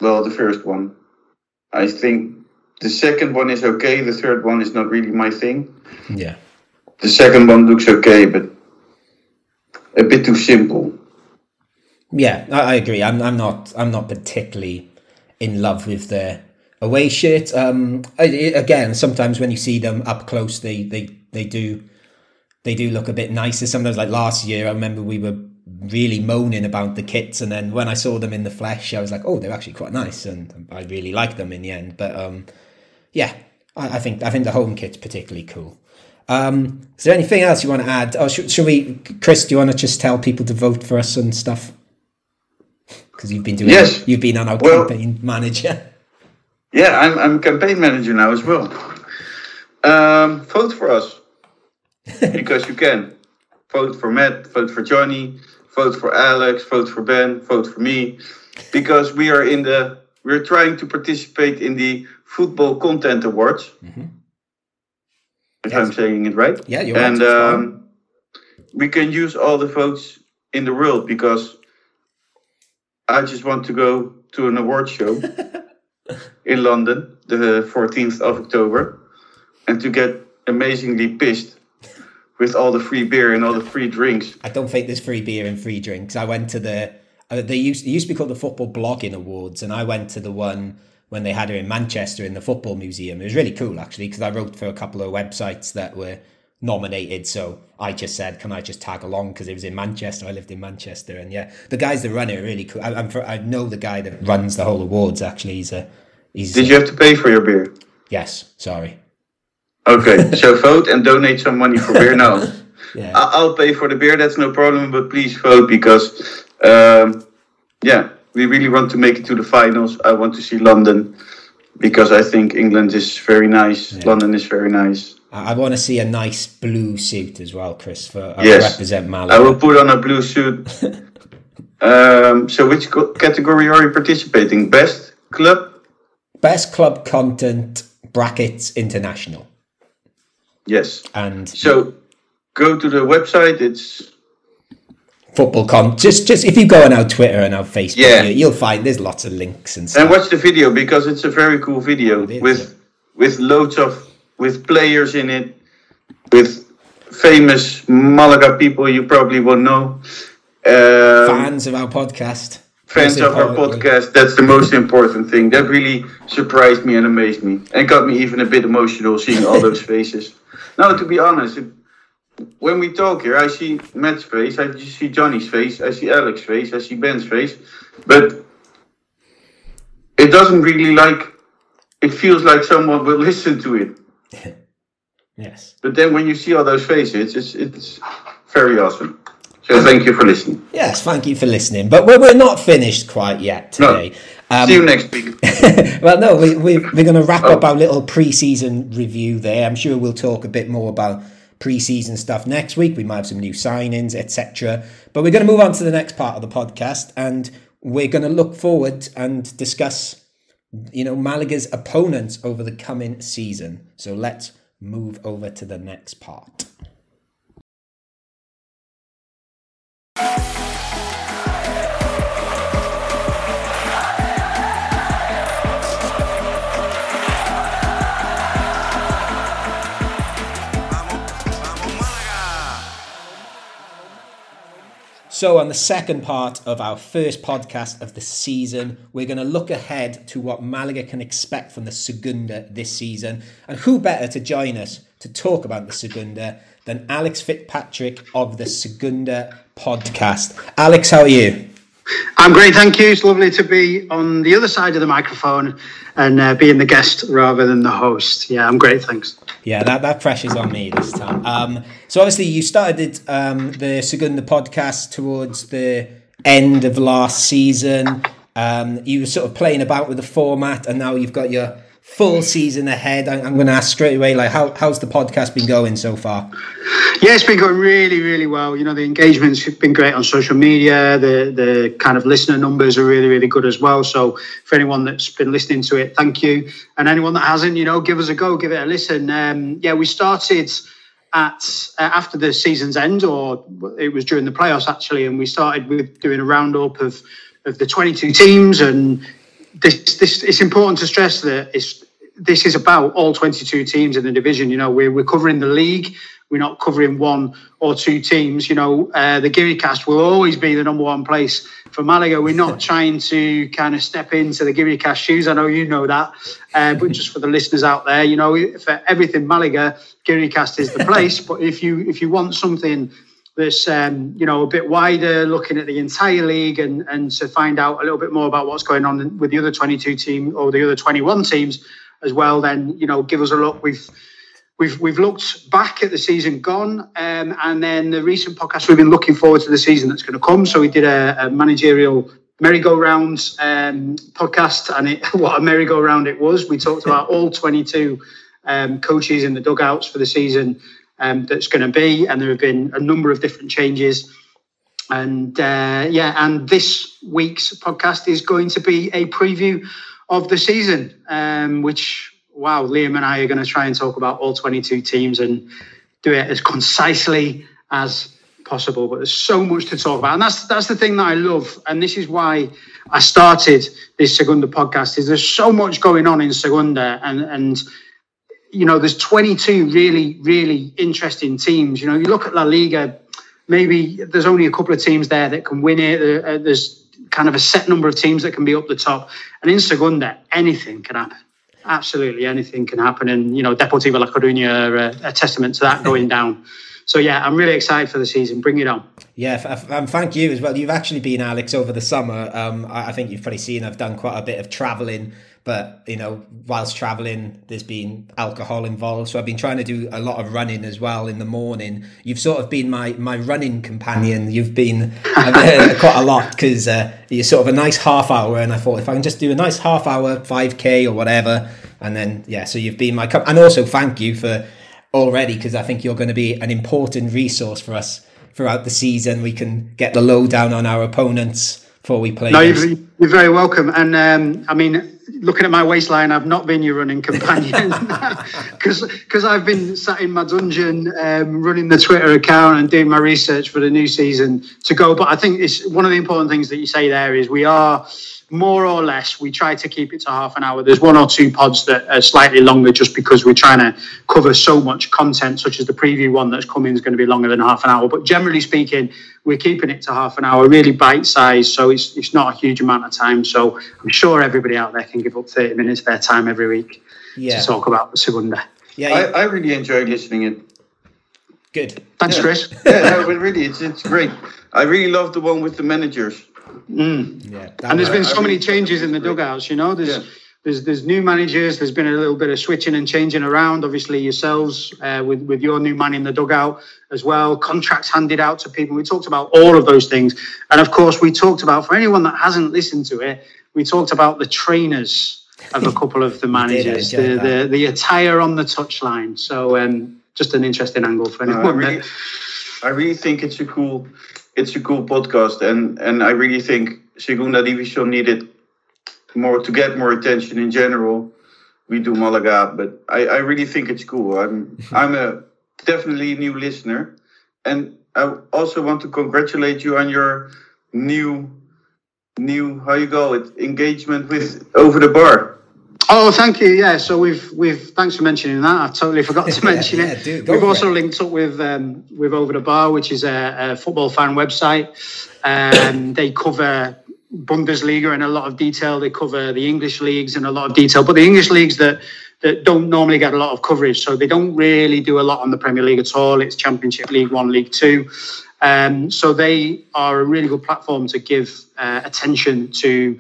Well, the first one. I think the second one is okay. The third one is not really my thing. Yeah. The second one looks okay, but a bit too simple. Yeah, I, I agree. I'm, I'm not. I'm not particularly in love with their away shirt. Um, I, again, sometimes when you see them up close, they they they do they do look a bit nicer. Sometimes, like last year, I remember we were really moaning about the kits and then when I saw them in the flesh I was like oh they're actually quite nice and I really like them in the end but um yeah I, I think I think the home kit's particularly cool. Um is there anything else you want to add? Oh should, should we Chris do you want to just tell people to vote for us and stuff? Because you've been doing yes. you've been on our well, campaign manager. Yeah I'm, I'm campaign manager now as well. Um vote for us. Because you can. Vote for Matt vote for Johnny vote for Alex, vote for Ben, vote for me, because we are in the we're trying to participate in the Football Content Awards. Mm-hmm. If yes. I'm saying it right. Yeah, you're and, right. um, we can use all the votes in the world because I just want to go to an award show in London the 14th of October and to get amazingly pissed with all the free beer and all the free drinks. I don't think there's free beer and free drinks. I went to the uh, they used it used to be called the Football Blogging Awards, and I went to the one when they had it in Manchester in the Football Museum. It was really cool actually because I wrote for a couple of websites that were nominated. So I just said, "Can I just tag along?" Because it was in Manchester. I lived in Manchester, and yeah, the guys that run it are really cool. I, am I know the guy that runs the whole awards. Actually, he's a. He's Did a, you have to pay for your beer? Yes. Sorry. Okay, so vote and donate some money for beer now. yeah. I'll pay for the beer. That's no problem. But please vote because, um, yeah, we really want to make it to the finals. I want to see London because I think England is very nice. Yeah. London is very nice. I want to see a nice blue suit as well, Chris, for uh, yes. represent Malaga. I will put on a blue suit. um, so, which category are you participating? Best club? Best club content brackets international. Yes. And so go to the website. It's football con. Just just if you go on our Twitter and our Facebook, yeah. you, will find there's lots of links and stuff. And watch the video because it's a very cool video is, with yeah. with loads of with players in it, with famous Malaga people you probably won't know. Um, fans of our podcast. Fans of our podcast. That's the most important thing. That really surprised me and amazed me, and got me even a bit emotional seeing all those faces. Now, to be honest, it, when we talk here, I see Matt's face, I see Johnny's face, I see Alex's face, I see Ben's face, but it doesn't really like. It feels like someone will listen to it. yes. But then when you see all those faces, it's it's very awesome. So thank you for listening. Yes, thank you for listening. But we're, we're not finished quite yet today. No. Um, See you next week. well, no, we, we, we're going to wrap oh. up our little pre-season review there. I'm sure we'll talk a bit more about pre-season stuff next week. We might have some new signings, etc. But we're going to move on to the next part of the podcast, and we're going to look forward and discuss, you know, Malaga's opponents over the coming season. So let's move over to the next part. So, on the second part of our first podcast of the season, we're going to look ahead to what Malaga can expect from the Segunda this season. And who better to join us to talk about the Segunda than Alex Fitzpatrick of the Segunda podcast? Alex, how are you? I'm great, thank you. It's lovely to be on the other side of the microphone and uh, being the guest rather than the host. Yeah, I'm great, thanks. Yeah, that, that pressure's on me this time. Um, so obviously you started um, the Segunda podcast towards the end of last season. Um, you were sort of playing about with the format, and now you've got your full season ahead. I'm, going to ask straight away, like, how, how's the podcast been going so far? Yeah, it's been going really, really well. You know, the engagement's been great on social media. The the kind of listener numbers are really, really good as well. So for anyone that's been listening to it, thank you. And anyone that hasn't, you know, give us a go, give it a listen. Um, yeah, we started at uh, after the season's end, or it was during the playoffs actually, and we started with doing a roundup of of the 22 teams and this, this it's important to stress that it's this is about all 22 teams in the division. You know, we're, we're covering the league. We're not covering one or two teams. You know, uh, the Geary Cast will always be the number one place for Malaga. We're not trying to kind of step into the Geary Cast shoes. I know you know that, uh, but just for the listeners out there, you know, for everything Malaga, Geary Cast is the place. but if you if you want something that's um, you know a bit wider, looking at the entire league and and to find out a little bit more about what's going on with the other 22 team or the other 21 teams as well. Then you know give us a look. We've we've we've looked back at the season gone, um, and then the recent podcast we've been looking forward to the season that's going to come. So we did a, a managerial merry-go-round um, podcast, and it, what a merry-go-round it was. We talked about all 22 um, coaches in the dugouts for the season um, that's going to be, and there have been a number of different changes. And uh, yeah, and this week's podcast is going to be a preview of the season, um, which wow, Liam and I are going to try and talk about all 22 teams and do it as concisely as possible. But there's so much to talk about, and that's that's the thing that I love, and this is why I started this Segunda podcast. Is there's so much going on in Segunda, and and you know, there's 22 really, really interesting teams. You know, you look at La Liga, maybe there's only a couple of teams there that can win it. Uh, there's kind of a set number of teams that can be up the top. And in Segunda, anything can happen. Absolutely anything can happen. And, you know, Deportivo La Coruña are a, a testament to that going down. So yeah, I'm really excited for the season. Bring it on. Yeah, and thank you as well. You've actually been Alex over the summer. Um, I think you've probably seen I've done quite a bit of traveling but you know whilst traveling there's been alcohol involved. So i've been trying to do a lot of running as well in the morning. You've sort of been my my running companion. You've been quite a lot because uh, you're sort of a nice half hour. And i thought if i can just do a nice half hour 5k or whatever and then yeah so you've been my and also thank you for already because i think you're going to be an important resource for us throughout the season. We can get the lowdown on our opponents before we play no you're, you're very welcome. And um, i mean looking at my waistline, I've not been your running companion because I've been sat in my dungeon um, running the Twitter account and doing my research for the new season to go. But I think it's one of the important things that you say there is we are more or less, we try to keep it to half an hour. There's one or two pods that are slightly longer just because we're trying to cover so much content, such as the preview one that's coming is going to be longer than half an hour. But generally speaking, we're keeping it to half an hour, really bite sized. So it's, it's not a huge amount of time. So I'm sure everybody out there can give up 30 minutes of their time every week yeah. to talk about the Segunda. Yeah, I, I really enjoy listening it Good. Thanks, yeah. Chris. yeah, no, but really, it's it's great. I really love the one with the managers. Mm. Yeah, and there's been so many changes in the dugouts. You know, there's. Yeah. There's, there's new managers. There's been a little bit of switching and changing around. Obviously, yourselves uh, with with your new man in the dugout as well. Contracts handed out to people. We talked about all of those things, and of course, we talked about for anyone that hasn't listened to it, we talked about the trainers of a couple of the managers, the, the, the attire on the touchline. So um, just an interesting angle for anyone. No, I, really, I really think it's a cool it's a cool podcast, and and I really think Segunda División needed more to get more attention in general. We do Malaga, but I, I really think it's cool. I'm I'm a definitely a new listener, and I also want to congratulate you on your new new how you go it engagement with over the bar. Oh, thank you. Yeah, so we've we've thanks for mentioning that. I totally forgot to mention yeah, it. Yeah, we've also it. linked up with um, with Over the Bar, which is a, a football fan website. Um, they cover Bundesliga in a lot of detail. They cover the English leagues in a lot of detail, but the English leagues that that don't normally get a lot of coverage, so they don't really do a lot on the Premier League at all. It's Championship League One, League Two. Um, so they are a really good platform to give uh, attention to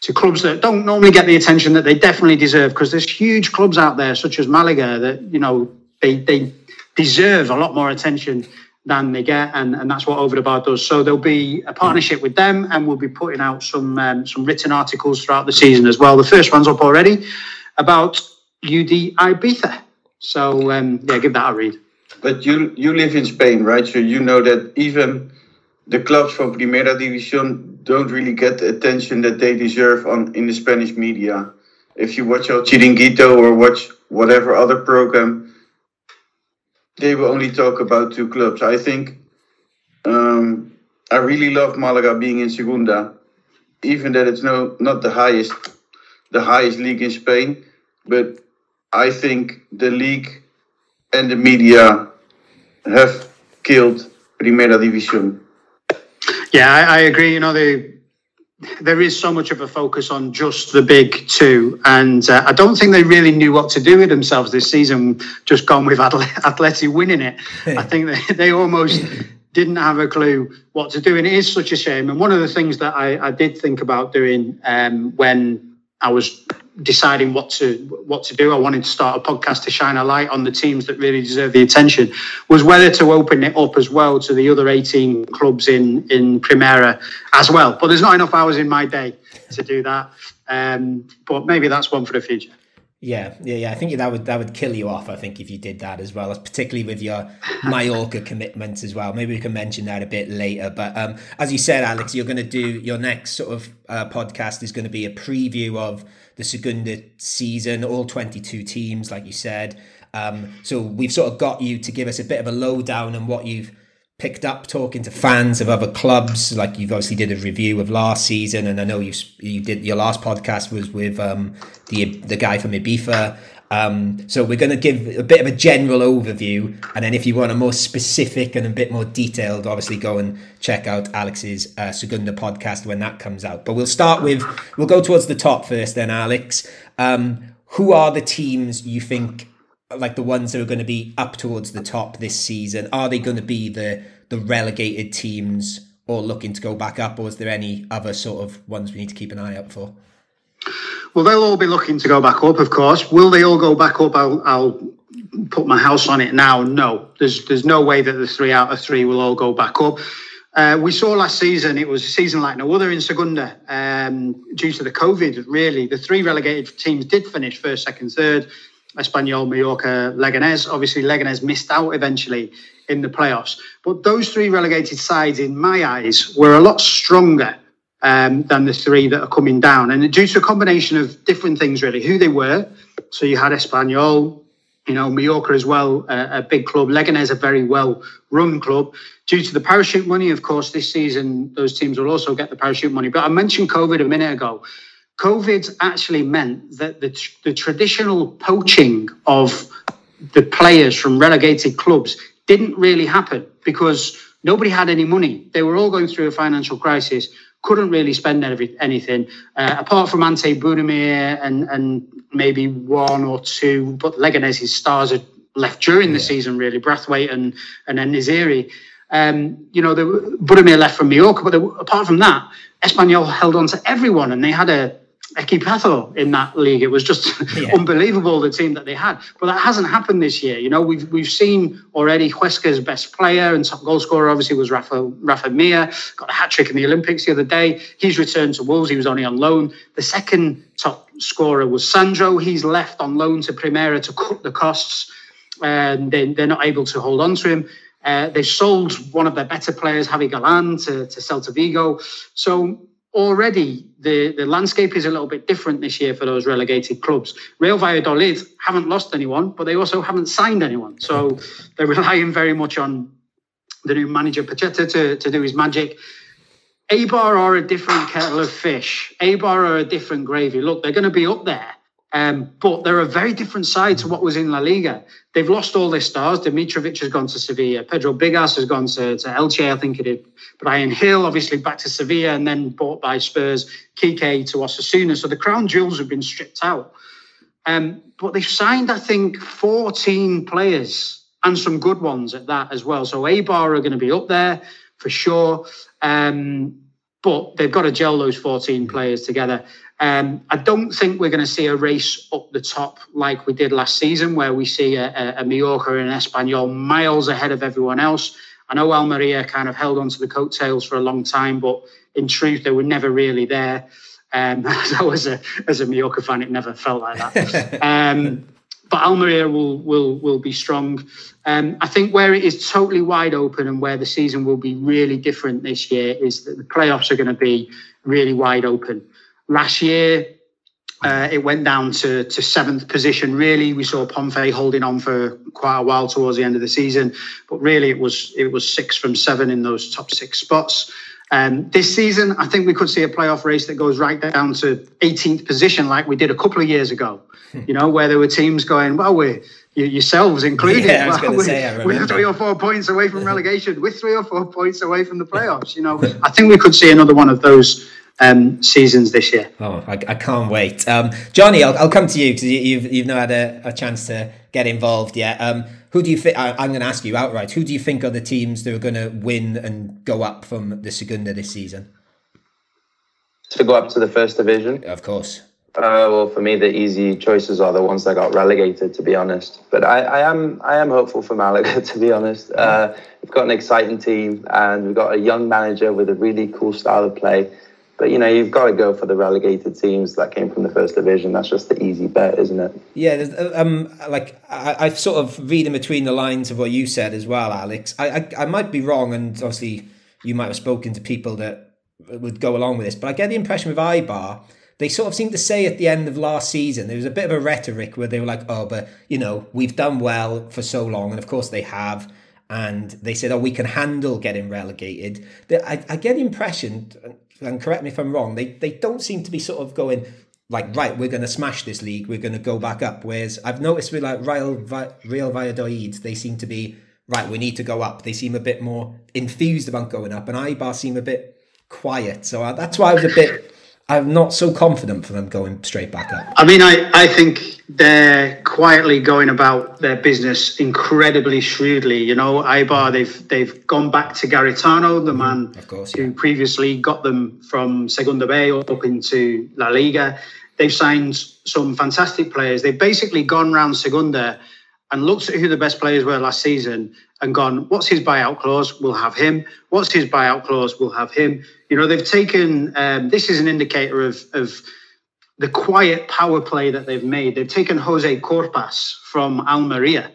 to clubs that don't normally get the attention that they definitely deserve because there's huge clubs out there such as Malaga that you know they they deserve a lot more attention than they get and, and that's what over the bar does. So there'll be a partnership with them and we'll be putting out some um, some written articles throughout the season as well. The first one's up already about UD Ibiza. So um, yeah give that a read. But you you live in Spain right? So you know that even the clubs from Primera División don't really get the attention that they deserve on in the Spanish media. If you watch El Chiringuito or watch whatever other program, they will only talk about two clubs. I think um, I really love Malaga being in Segunda, even that it's no not the highest the highest league in Spain, but I think the league and the media have killed Primera División. Yeah, I, I agree. You know, the there is so much of a focus on just the big two, and uh, I don't think they really knew what to do with themselves this season. Just gone with Atleti winning it, I think they, they almost didn't have a clue what to do, and it is such a shame. And one of the things that I, I did think about doing um, when I was deciding what to what to do. I wanted to start a podcast to shine a light on the teams that really deserve the attention. Was whether to open it up as well to the other 18 clubs in in Primera as well. But there's not enough hours in my day to do that. Um, but maybe that's one for the future. Yeah, yeah, yeah. I think that would that would kill you off. I think if you did that as well, particularly with your Mallorca commitments as well. Maybe we can mention that a bit later. But um, as you said, Alex, you're going to do your next sort of uh, podcast is going to be a preview of the Segunda season, all 22 teams, like you said. Um, so we've sort of got you to give us a bit of a lowdown on what you've picked up talking to fans of other clubs. Like you've obviously did a review of last season, and I know you you did your last podcast was with um, the the guy from Ibiza. Um, so we're going to give a bit of a general overview, and then if you want a more specific and a bit more detailed, obviously go and check out Alex's uh, Segunda podcast when that comes out. But we'll start with we'll go towards the top first, then Alex. Um, who are the teams you think like the ones that are going to be up towards the top this season? Are they going to be the the relegated teams or looking to go back up, or is there any other sort of ones we need to keep an eye out for? Well, they'll all be looking to go back up, of course. Will they all go back up? I'll, I'll put my house on it now. No, there's there's no way that the three out of three will all go back up. Uh, we saw last season it was a season like no other in Segunda um, due to the COVID. Really, the three relegated teams did finish first, second, third. Espanyol, Mallorca, Leganés. Obviously, Leganés missed out eventually in the playoffs. But those three relegated sides, in my eyes, were a lot stronger um, than the three that are coming down. And due to a combination of different things, really, who they were. So you had Espanyol, you know, Mallorca as well, a, a big club. Leganés, a very well run club. Due to the parachute money, of course, this season, those teams will also get the parachute money. But I mentioned COVID a minute ago. COVID actually meant that the, the traditional poaching of the players from relegated clubs didn't really happen because nobody had any money. They were all going through a financial crisis couldn't really spend every, anything uh, apart from Ante Budimir and and maybe one or two. But Leganés' stars had left during the yeah. season, really, Braithwaite and and then En-Nesyri. Um, you know, the Budimir left from Mallorca, but apart from that, Espanyol held on to everyone, and they had a equipazo in that league. It was just yeah. unbelievable the team that they had. But that hasn't happened this year. You know, we've we've seen already Huesca's best player and top goal scorer obviously was Rafa Rafa Mir, got a hat trick in the Olympics the other day. He's returned to Wolves. He was only on loan. The second top scorer was Sandro. He's left on loan to Primera to cut the costs, and they, they're not able to hold on to him. Uh, they sold one of their better players, Javi Galan, to, to Celta Vigo. So already the, the landscape is a little bit different this year for those relegated clubs. Real Valladolid haven't lost anyone, but they also haven't signed anyone. So they're relying very much on the new manager Pacheta to, to do his magic. Eibar are a different kettle of fish. Eibar are a different gravy. Look, they're going to be up there um, but they're a very different side to what was in La Liga. They've lost all their stars. Dmitrović has gone to Sevilla. Pedro Bigas has gone to, to Elche, I think it is. Bryan Gil, obviously, back to Sevilla and then bought by Spurs. Kike to Osasuna. So the crown jewels have been stripped out. Um, but they've signed, I think, 14 players and some good ones at that as well. So Eibar are going to be up there for sure. Um, but they've got to gel those 14 players together. Um, I don't think we're going to see a race up the top like we did last season, where we see a, a, a Mallorca and an Espanyol miles ahead of everyone else. I know Almeria kind of held on to the coattails for a long time, but in truth, they were never really there. Um, so as a as a Mallorca fan, it never felt like that. um, but Almeria will will will be strong. Um, I think where it is totally wide open and where the season will be really different this year is that the playoffs are going to be really wide open. Last year, uh, it went down to, to seventh position. Really, we saw Pompey holding on for quite a while towards the end of the season, but really it was it was six from seven in those top six spots. Um, this season, I think we could see a playoff race that goes right down to 18th position, like we did a couple of years ago. you know, where there were teams going, well, we're yourselves included. Yeah, I was well, we're, say, we're three or four points away from relegation. We're three or four points away from the playoffs. You know, I think we could see another one of those um, seasons this year. Oh, I, I can't wait. Um, Johnny, I'll, I'll, come to you because you, have you've not had a, a, chance to get involved yet. Um, who do you think? I'm going to ask you outright. Who do you think are the teams that are going to win and go up from the Segunda this season? To go up to the first division, of course. Uh, well, for me, the easy choices are the ones that got relegated, to be honest. But I, I am I am hopeful for Malaga, to be honest. Uh, we've got an exciting team, and we've got a young manager with a really cool style of play. But you know, you've got to go for the relegated teams that came from the first division. That's just the easy bet, isn't it? Yeah, uh, um, like I, sort of reading between the lines of what you said as well, Alex. I, I, I might be wrong, and obviously you might have spoken to people that would go along with this, but I get the impression with Eibar. they sort of seemed to say at the end of last season there was a bit of a rhetoric where they were like, "Oh, but you know, we've done well for so long," and of course they have and they said, "Oh, we can handle getting relegated." I, I get the impression, and correct me if I'm wrong, they they don't seem to be sort of going like, right, we're going to smash this league, we're going to go back up. Whereas I've noticed with like Real Real Valladolid, they seem to be right. We need to go up. They seem a bit more infused about going up, and Eibar seem a bit quiet. So uh, that's why I was a bit I'm not so confident for them going straight back up. I mean, I, I think they're quietly going about their business incredibly shrewdly. You know, Eibar they've they've gone back to Garitano, the mm-hmm. man of course, yeah. who previously got them from Segunda B up into La Liga. They've signed some fantastic players. They've basically gone round Segunda and looked at who the best players were last season and gone, what's his buyout clause? We'll have him. What's his buyout clause? We'll have him. You know, they've taken, um, this is an indicator of, of the quiet power play that they've made. They've taken Jose Corpas from Almeria,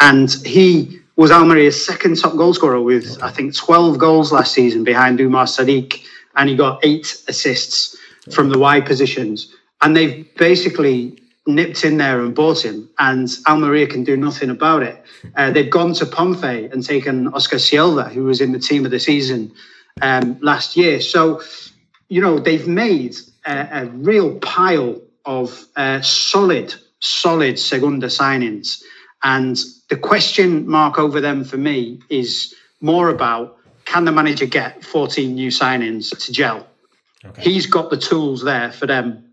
and he was Almeria's second top goal scorer with, I think, 12 goals last season behind Umar Sadiq, and he got eight assists from the wide positions. And they've basically nipped in there and bought him, and Almeria can do nothing about it. Uh, they've gone to Pompey and taken Oscar Silva, who was in the team of the season um, last year. So, you know, they've made a, a real pile of uh, solid, solid Segunda signings. And the question mark over them for me is more about can the manager get 14 new signings to gel? Okay. He's got the tools there for them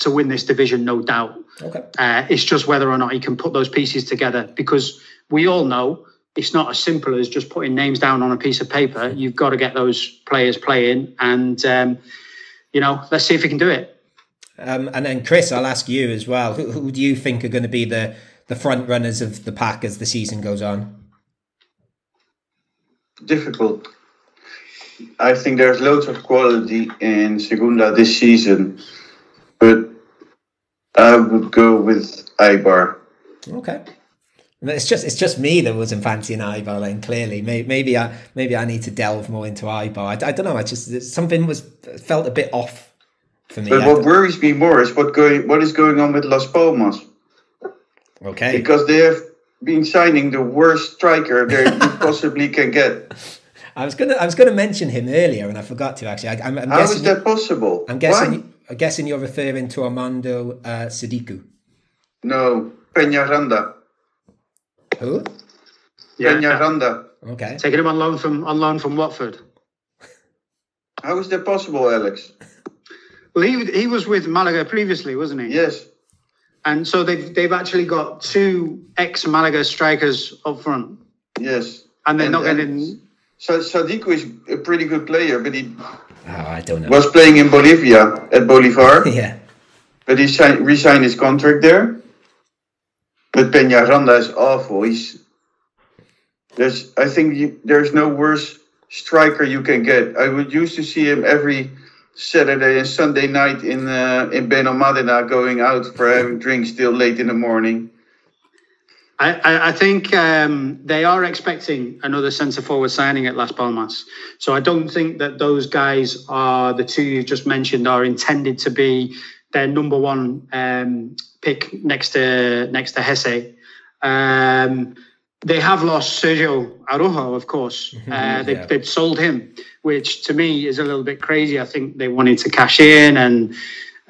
to win this division, no doubt. Okay. Uh, it's just whether or not he can put those pieces together because we all know it's not as simple as just putting names down on a piece of paper. You've got to get those players playing, and um, you know, let's see if he can do it. Um, and then, Chris, I'll ask you as well. Who, who do you think are going to be the the front runners of the pack as the season goes on? Difficult. I think there's loads of quality in Segunda this season, but I would go with Eibar. Okay. It's just it's just me that wasn't fancying Eibar Then clearly, maybe, maybe I maybe I need to delve more into Eibar. I, I don't know. I just something was felt a bit off for me. But what worries me more is what going what is going on with Las Palmas. Okay. Because they have been signing the worst striker they possibly can get. I was gonna I was gonna mention him earlier and I forgot to actually. I, am How guessing, is that possible? I'm guessing. Why? I'm guessing you're referring to Armando uh, Sadiku. No, Peñaranda. Who? Yeah, Peñaranda. Okay. Taking him on loan from on loan from Watford. How is that possible, Alex? Well, he he was with Malaga previously, wasn't he? Yes. And so they've they've actually got two ex Malaga strikers up front. Yes. And they're and, not getting. So Sadiku is a pretty good player, but he oh, I don't know. was playing in Bolivia at Bolivar. yeah. But he signed, re-signed his contract there. But Peñaranda is awful. He's there's I think you, there's no worse striker you can get. I would used to see him every Saturday and Sunday night in uh, in Benalmádena going out for having drinks till late in the morning. I, I think um, they are expecting another centre forward signing at Las Palmas. So I don't think that those guys are the two you just mentioned are intended to be their number one um, pick next to next to Jesé. Um, they have lost Sergio Araujo, of course. Mm-hmm. Uh, they've, yeah. they've sold him, which to me is a little bit crazy. I think they wanted to cash in, and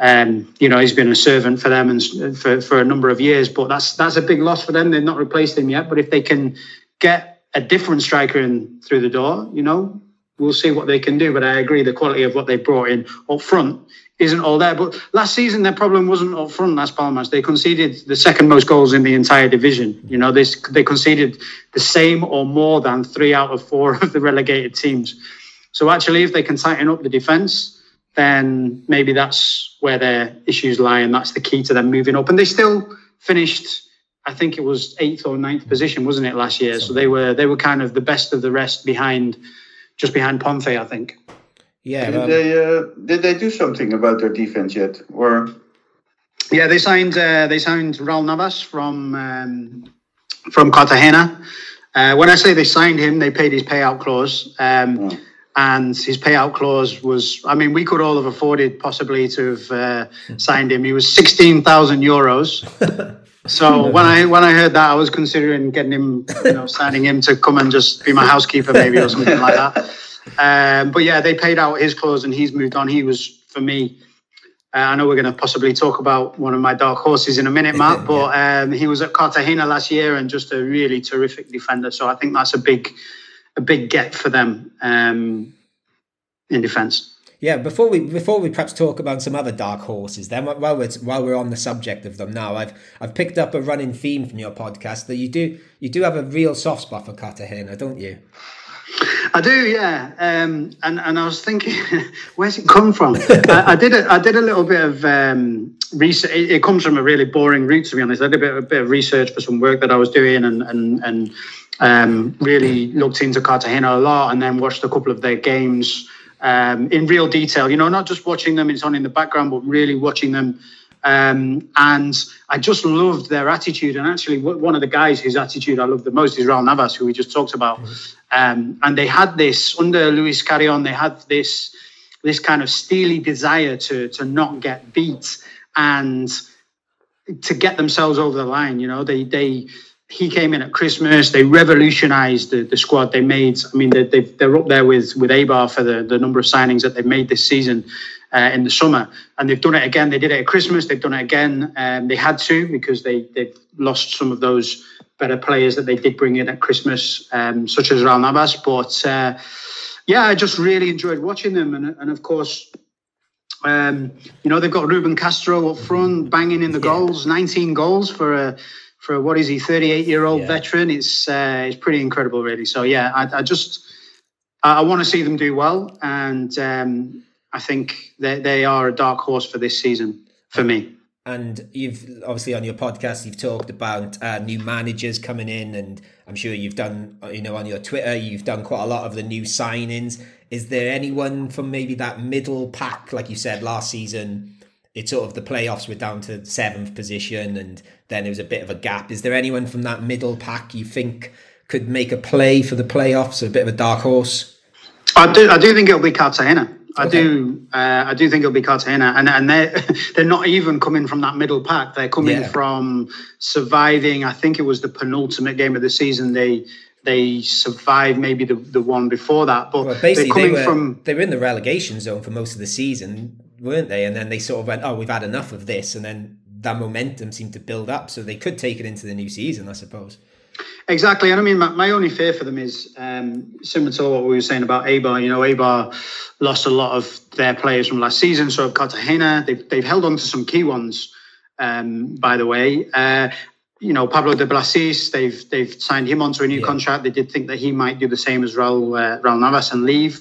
um, you know he's been a servant for them and for, for a number of years. But that's that's a big loss for them. They've not replaced him yet. But if they can get a different striker in through the door, you know, we'll see what they can do. But I agree, the quality of what they brought in up front isn't all there. But last season, their problem wasn't up front. Las Palmas they conceded the second most goals in the entire division. You know, they they conceded the same or more than three out of four of the relegated teams. So actually, if they can tighten up the defence, then maybe that's where their issues lie, and that's the key to them moving up. And they still finished. I think it was eighth or ninth position, wasn't it, last year? So they were they were kind of the best of the rest behind, just behind Ponce, I think. Yeah. Did um, they uh, did they do something about their defense yet, or? Yeah, they signed uh, they signed Raul Navas from um, from Cartagena. Uh, when I say they signed him, they paid his payout clause. Um, oh. And his payout clause was, I mean, we could all have afforded possibly to have uh, signed him. He was 16,000 euros. So when I when I heard that, I was considering getting him, you know, signing him to come and just be my housekeeper, maybe or something like that. Um, but yeah, they paid out his clause and he's moved on. He was for me. Uh, I know we're going to possibly talk about one of my dark horses in a minute, Matt. But um, he was at Cartagena last year and just a really terrific defender. So I think that's a big, a big get for them um, in defence. Yeah, before we before we perhaps talk about some other dark horses, then while we're while we're on the subject of them now, I've I've picked up a running theme from your podcast that you do you do have a real soft spot for Cartagena, don't you? I do, yeah. Um, and and I was thinking, where's it come from? I, I, did a, I did a little bit of um, research. It, it, comes from a really boring route, to be honest. I did a bit, a bit of research for some work that I was doing, and and and um, really looked into Cartagena a lot, and then watched a couple of their games um, in real detail. You know, not just watching them; it's on in the background, but really watching them. Um, and I just loved their attitude. And actually, one of the guys whose attitude I love the most is Raul Navas, who we just talked about. Mm-hmm. Um, and they had this under Luis Carrion. They had this this kind of steely desire to to not get beat and to get themselves over the line. You know, they they he came in at Christmas. They revolutionized the, the squad. They made. I mean, they, they're up there with with Eibar for the the number of signings that they've made this season. Uh, in the summer, and they've done it again. They did it at Christmas. They've done it again. Um, they had to because they they've lost some of those better players that they did bring in at Christmas, um, such as Raul Navas. But uh, yeah, I just really enjoyed watching them, and, and of course, Um, you know, they've got Ruben Castro up front, banging in the yeah. goals, 19 goals for a for what is he, 38 year old yeah. veteran. It's uh, it's pretty incredible, really. So yeah, I, I just I, I want to see them do well, and um, I think they they are a dark horse for this season for me. And you've obviously on your podcast you've talked about uh, new managers coming in, and I'm sure you've done you know on your Twitter you've done quite a lot of the new signings. Is there anyone from maybe that middle pack, like you said last season? It's sort of the playoffs were down to seventh position, and then there was a bit of a gap. Is there anyone from that middle pack you think could make a play for the playoffs? A bit of a dark horse. I do. I do think it'll be Cartagena. I okay. do. Uh, I do think it'll be Cartagena, and and they they're not even coming from that middle pack. They're coming yeah. from surviving. I think it was the penultimate game of the season. They they survived maybe the, the one before that. But well, basically, they were, from... they were in the relegation zone for most of the season, weren't they? And then they sort of went, oh, we've had enough of this. And then that momentum seemed to build up. So they could take it into the new season, I suppose. Exactly. And I mean, my, my only fear for them is um, similar to what we were saying about Eibar. You know, Eibar lost a lot of their players from last season. So Cartagena, they've, they've held on to some key ones, um, by the way. Uh, you know, Pablo de Blasis, they've they've signed him onto a new yeah. contract. They did think that he might do the same as Raul, uh, Raul Navas and leave.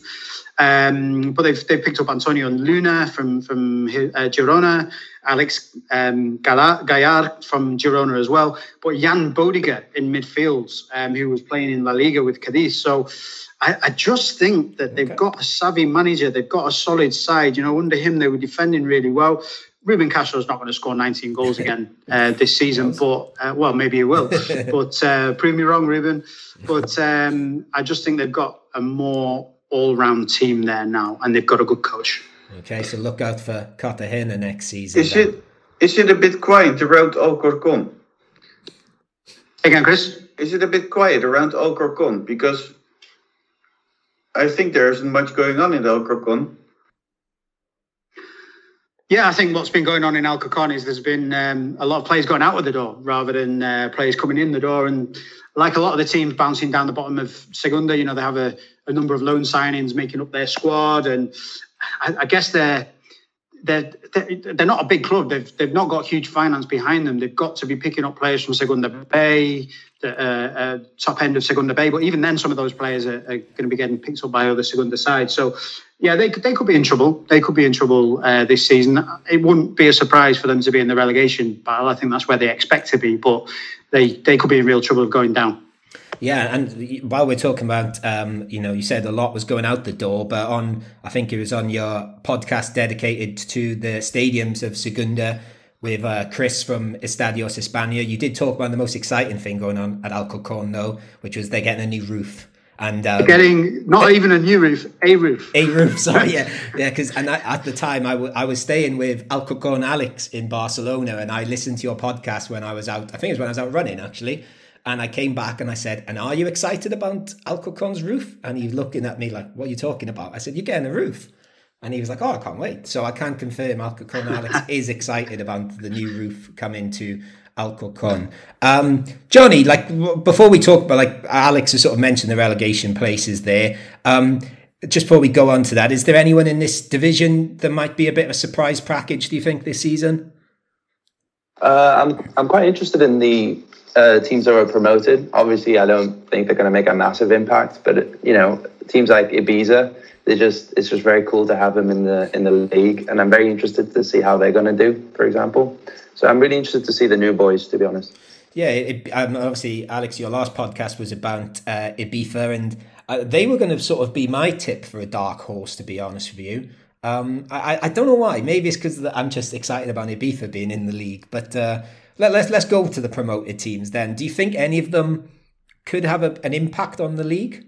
Um, but they've, they've picked up Antonio Luna from from uh, Girona, Alex um, Gallar from Girona as well. But Yann Bodiger in midfield, um, who was playing in La Liga with Cadiz. So I, I just think that they've okay. got a savvy manager. They've got a solid side. You know, under him they were defending really well. Ruben Castro is not going to score 19 goals again uh, this season, but uh, well, maybe he will. but uh, prove me wrong, Ruben. But um, I just think they've got a more all-round team there now, and they've got a good coach. Okay, so look out for Cartagena next season. Is then. it is it a bit quiet around Alcorcon? Again, Chris. Is it a bit quiet around Alcorcon because I think there isn't much going on in Alcorcon. Yeah, I think what's been going on in Alcorcon is there's been um, a lot of players going out of the door rather than uh, players coming in the door. And like a lot of the teams bouncing down the bottom of Segunda, you know, they have a, a number of loan signings making up their squad. And I, I guess they're, they're, they're not a big club. They've, they've not got huge finance behind them. They've got to be picking up players from Segunda B, the uh, uh, top end of Segunda B. But even then, some of those players are, are going to be getting picked up by other Segunda sides. So yeah, they could they could be in trouble. They could be in trouble uh, this season. It wouldn't be a surprise for them to be in the relegation battle. I think that's where they expect to be, but they they could be in real trouble of going down. Yeah, and while we're talking about, um, you know, you said a lot was going out the door, but on, I think it was on your podcast dedicated to the stadiums of Segunda with uh, Chris from Estadios España, you did talk about the most exciting thing going on at Alcorcon, though, which was they're getting a new roof. And um, getting not even a new roof, a roof. A roof, sorry, yeah, yeah. Because and I, at the time, I, w- I was staying with Alcorcon Alex in Barcelona, and I listened to your podcast when I was out. I think it was when I was out running, actually. And I came back and I said, "And are you excited about Alcorcon's roof?" And he's looking at me like, "What are you talking about?" I said, "You're getting a roof." And he was like, "Oh, I can't wait." So I can confirm Alcorcon Alex is excited about the new roof coming to Alcorcon. Um, Johnny, like before we talk about like Alex has sort of mentioned the relegation places there. Um, just before we go on to that, is there anyone in this division that might be a bit of a surprise package? Do you think this season? Uh, I'm I'm quite interested in the uh, teams that were promoted. Obviously, I don't think they're going to make a massive impact, but you know, teams like Ibiza, they just it's just very cool to have them in the in the league, and I'm very interested to see how they're going to do. For example, so I'm really interested to see the new boys, to be honest. Yeah, it, um, obviously, Alex, your last podcast was about uh, Ibiza, and uh, they were going to sort of be my tip for a dark horse, to be honest with you. Um, I, I don't know why. Maybe it's because I'm just excited about Ibiza being in the league. But uh, let, let's let's go to the promoted teams then. Do you think any of them could have a, an impact on the league?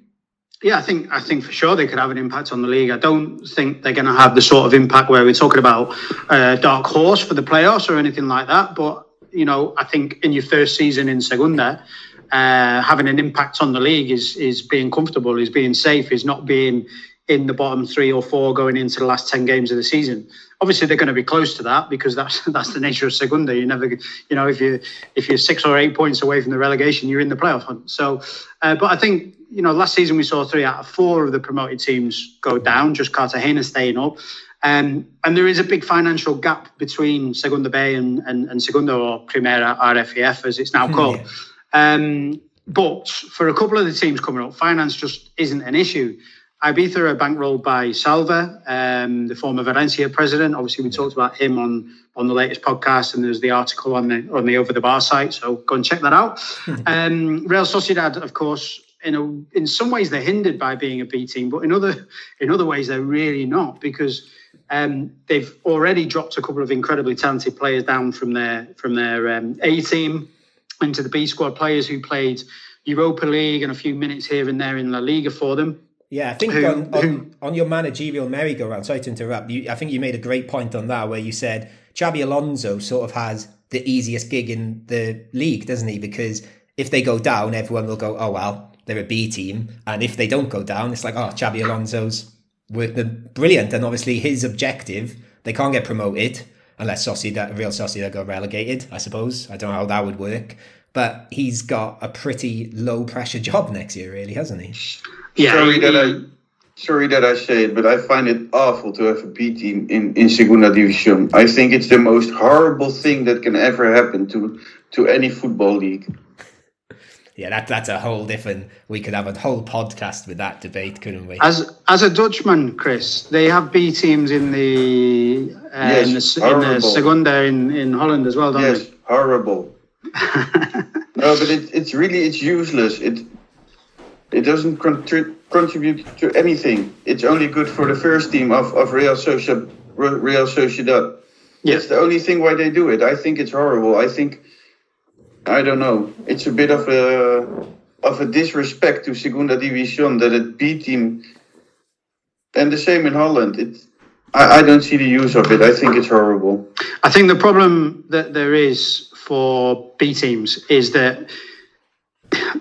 Yeah, I think I think for sure they could have an impact on the league. I don't think they're going to have the sort of impact where we're talking about uh, dark horse for the playoffs or anything like that. But you know, I think in your first season in Segunda, uh, having an impact on the league is is being comfortable, is being safe, is not being in the bottom three or four going into the last 10 games of the season. Obviously, they're going to be close to that because that's that's the nature of Segunda. You never, you know, if you if you're six or eight points away from the relegation, you're in the playoff hunt. So, uh, but I think you know, last season we saw three out of four of the promoted teams go down. Just Cartagena staying up. Um, and there is a big financial gap between Segunda B and, and, and Segunda or Primera RFEF, as it's now hmm, called. Yeah. Um, but for a couple of the teams coming up, finance just isn't an issue. Ibiza are bankrolled by Salvo, um, the former Valencia president. Obviously, we talked about him on, on the latest podcast, and there's the article on the on the Over the Bar site. So go and check that out. um, Real Sociedad, of course, in a, in some ways they're hindered by being a B team, but in other in other ways they're really not because um, they've already dropped a couple of incredibly talented players down from their from their um, A team into the B squad players who played Europa League and a few minutes here and there in La Liga for them. Yeah, I think who, on, on, who, on, your managerial merry-go-round, sorry to interrupt, you, I think you made a great point on that where you said Xabi Alonso sort of has the easiest gig in the league, doesn't he? Because if they go down, everyone will go, oh, well, they're a B team. And if they don't go down, it's like, oh, Xabi Alonso's brilliant. And obviously his objective, they can't get promoted unless Sociedad, Real Sociedad go relegated, I suppose. I don't know how that would work. But he's got a pretty low pressure job next year, really, hasn't he? Yeah. Sorry that I sorry that I say it, but I find it awful to have a B team in, in Segunda División. I think it's the most horrible thing that can ever happen to to any football league yeah, that that's a whole different. We could have a whole podcast with that debate, couldn't we? As as a Dutchman, Chris, they have B teams in the uh, yes, in, the, in the Segunda in, in Holland as well, don't yes, they? Yes, horrible. no, but it, it's really it's useless. It it doesn't contri- contribute to anything. It's only good for the first team of of Real Sociedad. Real Sociedad. Yes, That's the only thing why they do it. I think it's horrible. I think I don't know. It's a bit of a of a disrespect to Segunda División that a B team, and the same in Holland. It, I, I don't see the use of it. I think it's horrible. I think the problem that there is for B teams is that,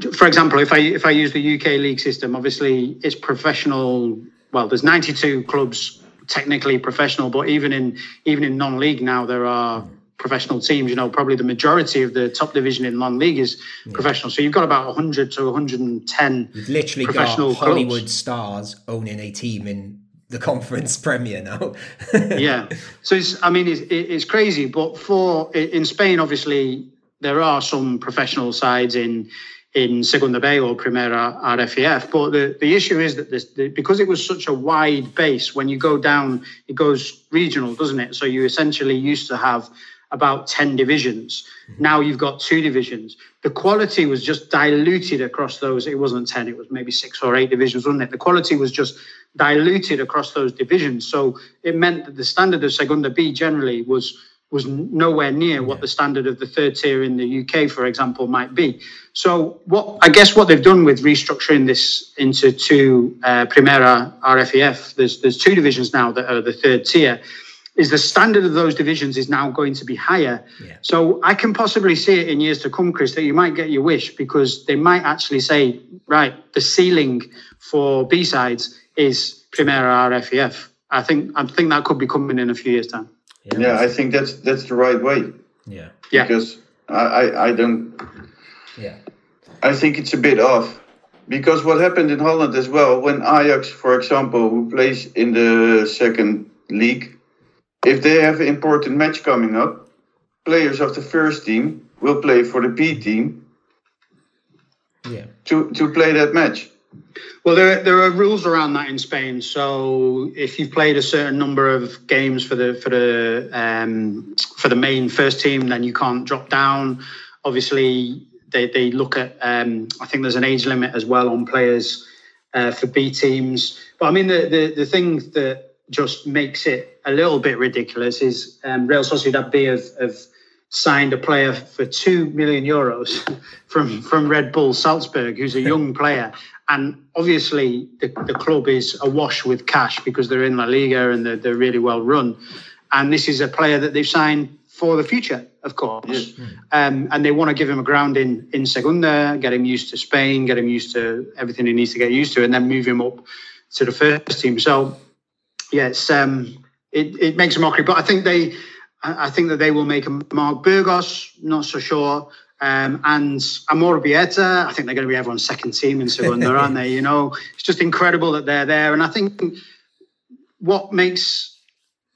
for example, if I if I use the UK league system, obviously it's professional. Well, there's 92 clubs technically professional, but even in even in non-league now there are professional teams. You know, probably the majority of the top division in non-league is yeah. professional. So you've got about 100 to 110 You've literally professional got Hollywood clubs. stars owning a team in the conference premier now. yeah. So it's, I mean, it's, it's crazy. But for in Spain, obviously, there are some professional sides in in Segunda B or Primera RFEF. But the, the issue is that this, the, because it was such a wide base, when you go down, it goes regional, doesn't it? So you essentially used to have about 10 divisions. Mm-hmm. Now you've got two divisions. The quality was just diluted across those. It wasn't 10, it was maybe six or eight divisions, wasn't it? The quality was just diluted across those divisions. So it meant that the standard of Segunda B generally was was nowhere near what the standard of the third tier in the UK, for example, might be. So, what I guess what they've done with restructuring this into two uh, Primera RFEF, there's there's two divisions now that are the third tier is the standard of those divisions is now going to be higher. Yeah. So I can possibly see it in years to come, Chris, that you might get your wish because they might actually say, right, the ceiling for B sides is Primera RFEF. I think I think that could be coming in a few years' time. Yeah, yeah I think that's that's the right way. Yeah. Yeah. Because I, I, I don't Yeah. I think it's a bit off. Because what happened in Holland as well, when Ajax, for example, who plays in the second league, if they have an important match coming up, players of the first team will play for the B team yeah. to, to play that match. Well, there, there are rules around that in Spain. So if you've played a certain number of games for the for the um, for the main first team, then you can't drop down. Obviously, they, they look at um, I think there's an age limit as well on players uh, for B teams. But I mean, the, the the thing that just makes it a little bit ridiculous is um, Real Sociedad B have, have signed a player for two million euros from from Red Bull Salzburg, who's a young player, and obviously the, the club is awash with cash because they're in La Liga and they're, they're really well run, and this is a player that they've signed for the future, of course, um, and they want to give him a ground in in Segunda, get him used to Spain, get him used to everything he needs to get used to, and then move him up to the first team. So yeah, it's um, it, it makes a mockery, but I think they I think that they will make a mark. Burgos, not so sure. Um, and Amorebieta, I think they're going to be everyone's second team in Segunda, aren't they? You know, it's just incredible that they're there. And I think what makes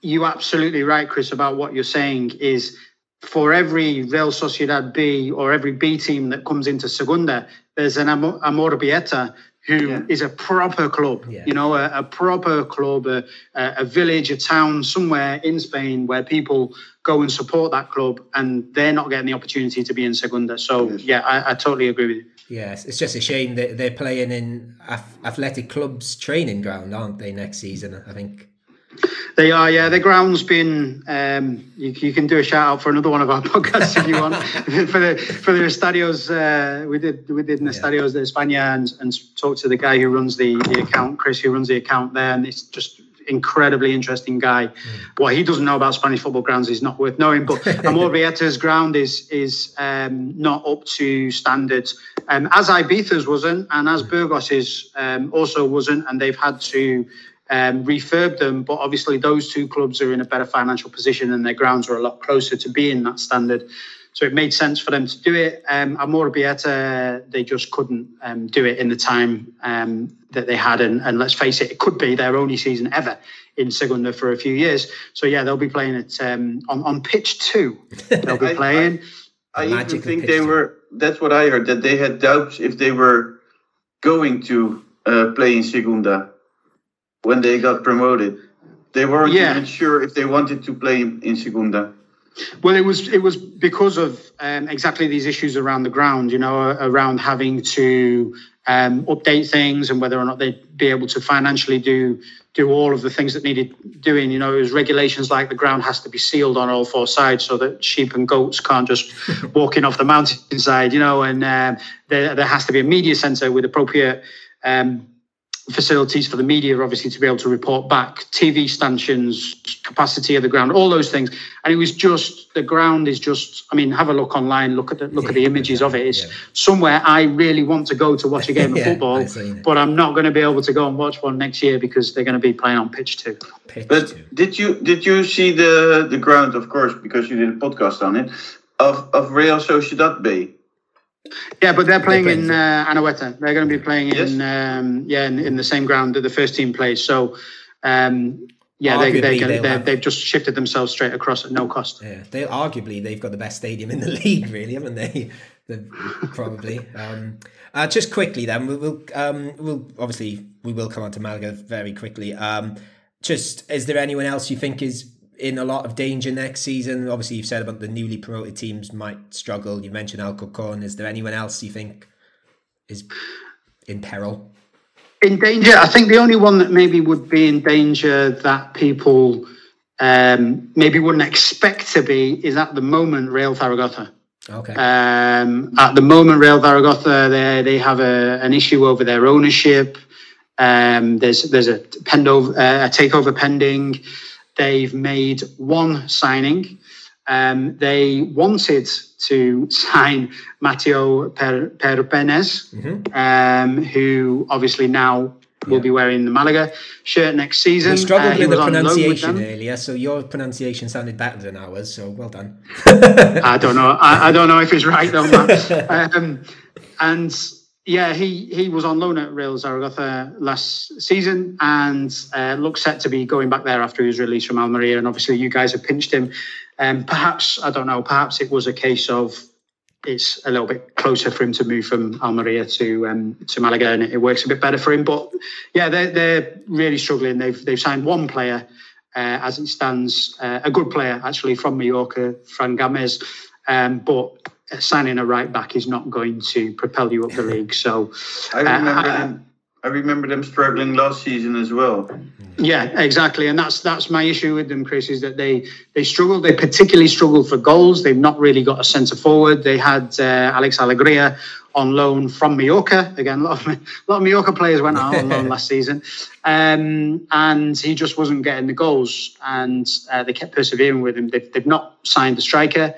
you absolutely right, Chris, about what you're saying is for every Real Sociedad B or every B team that comes into Segunda, there's an Am- Amorebieta who yeah. is a proper club, yeah. you know, a, a proper club, a, a, village, a town somewhere in Spain where people go and support that club and they're not getting the opportunity to be in Segunda. So, yeah, I, I, totally agree with you. Yes, it's just a shame that they're playing in athletic clubs training ground, aren't they, next season, I think. They are, yeah. The ground's been. Um, you, you, can do a shout out for another one of our podcasts if you want. for the for the estadios, uh, we did we did in estadios de España and and talked to the guy who runs the the account, Chris, who runs the account there, and it's just incredibly interesting guy. Mm. What he doesn't know about Spanish football grounds is not worth knowing. But Amorebieta's ground is is um, not up to standards, um, as Ibiza's wasn't, and as Burgos's um, also wasn't, and they've had to um, refurb them. But obviously, those two clubs are in a better financial position and their grounds are a lot closer to being that standard. So it made sense for them to do it. Um, Amorebieta, they just couldn't um, do it in the time um, that they had. And, and, let's face it, it could be their only season ever in Segunda for a few years. So yeah, they'll be playing it um, on, on pitch two. They'll be playing. I, I, I even think they two. were, that's what I heard, that they had doubts if they were going to uh, play in Segunda when they got promoted. They weren't yeah. even sure if they wanted to play in Segunda. Well, it was it was because of um, exactly these issues around the ground, you know, around having to um, update things and whether or not they'd be able to financially do do all of the things that needed doing. You know, it was regulations like the ground has to be sealed on all four sides so that sheep and goats can't just walk in off the mountainside. You know, and um, there there has to be a media centre with appropriate. Um, facilities for the media, obviously, to be able to report back, TV stanchions, capacity of the ground, all those things. And it was just the ground is just. I mean, have a look online, look at the look yeah, at the images of it. It's yeah. somewhere I really want to go to watch a game of yeah, football, but I'm not going to be able to go and watch one next year because they're going to be playing on pitch two. Pitch but two. did you did you see the the ground, of course, because you did a podcast on it, of of Real Sociedad B? Yeah, but they're playing, they're playing in uh, Anoeta. They're going to be playing yes. in um, yeah in, in, the same ground that the first team plays. So um, yeah, they, they, they, they've just shifted themselves straight across at no cost. Yeah, they arguably they've got the best stadium in the league, really, haven't they? probably. Um, uh, just quickly, then we will um, we'll obviously we will come on to Malaga very quickly. Um, just is there anyone else you think is in a lot of danger next season? Obviously, you've said about the newly promoted teams might struggle. You mentioned Alcorcon. Is there anyone else you think is in peril? In danger, I think the only one that maybe would be in danger that people um, maybe wouldn't expect to be is at the moment Real Zaragoza. Okay. Um, at the moment, Real Zaragoza they they have a, an issue over their ownership. Um, there's there's a, pendo, uh, a takeover pending. They've made one signing. Um, they wanted to sign Matteo per, mm-hmm. um, who obviously now will yeah. be wearing the Malaga shirt next season. We struggled uh, with the pronunciation earlier, so your pronunciation sounded better than ours. So well done. I don't know. I, I, don't know if it's right though, um, and yeah, he he was on loan at Real Zaragoza last season and uh, looks set to be going back there after he was released from Almeria. And obviously, you guys have pinched him. Um, perhaps I don't know. Perhaps it was a case of it's a little bit closer for him to move from Almeria to um, to Malaga, and it, works a bit better for him. But yeah, they're they're really struggling. They've they've signed one player uh, as it stands, uh, a good player actually from Mallorca, Fran Gámez, um, but signing a right back is not going to propel you up the league. So I remember uh, them, I remember them struggling last season as well. Yeah, exactly, and that's that's my issue with them, Chris, is that they they struggled. They particularly struggled for goals. They've not really got a centre forward. They had uh, Alex Alegria on loan from Mallorca. Again, a lot of, a lot of Mallorca players went out on loan last season, um, and he just wasn't getting the goals. And uh, they kept persevering with him. They've, they've not signed a striker.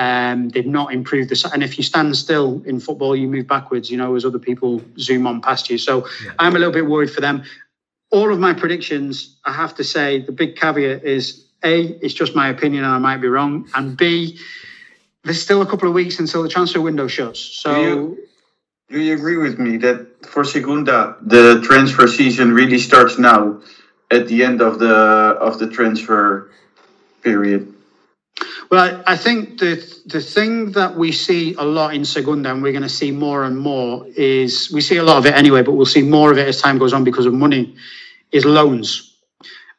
Um, they've not improved this. And if you stand still in football, you move backwards, you know, as other people zoom on past you. So yeah. I'm a little bit worried for them. all of my predictions, I have to say, the big caveat is A, it's just my opinion and I might be wrong. And B, there's still a couple of weeks until the transfer window shuts. So. Do you, do you agree with me that for Segunda, the transfer season really starts now at the end of the of the transfer period? Well, I, think the the thing that we see a lot in Segunda, and we're going to see more and more, is we see a lot of it anyway, but we'll see more of it as time goes on because of money, is loans.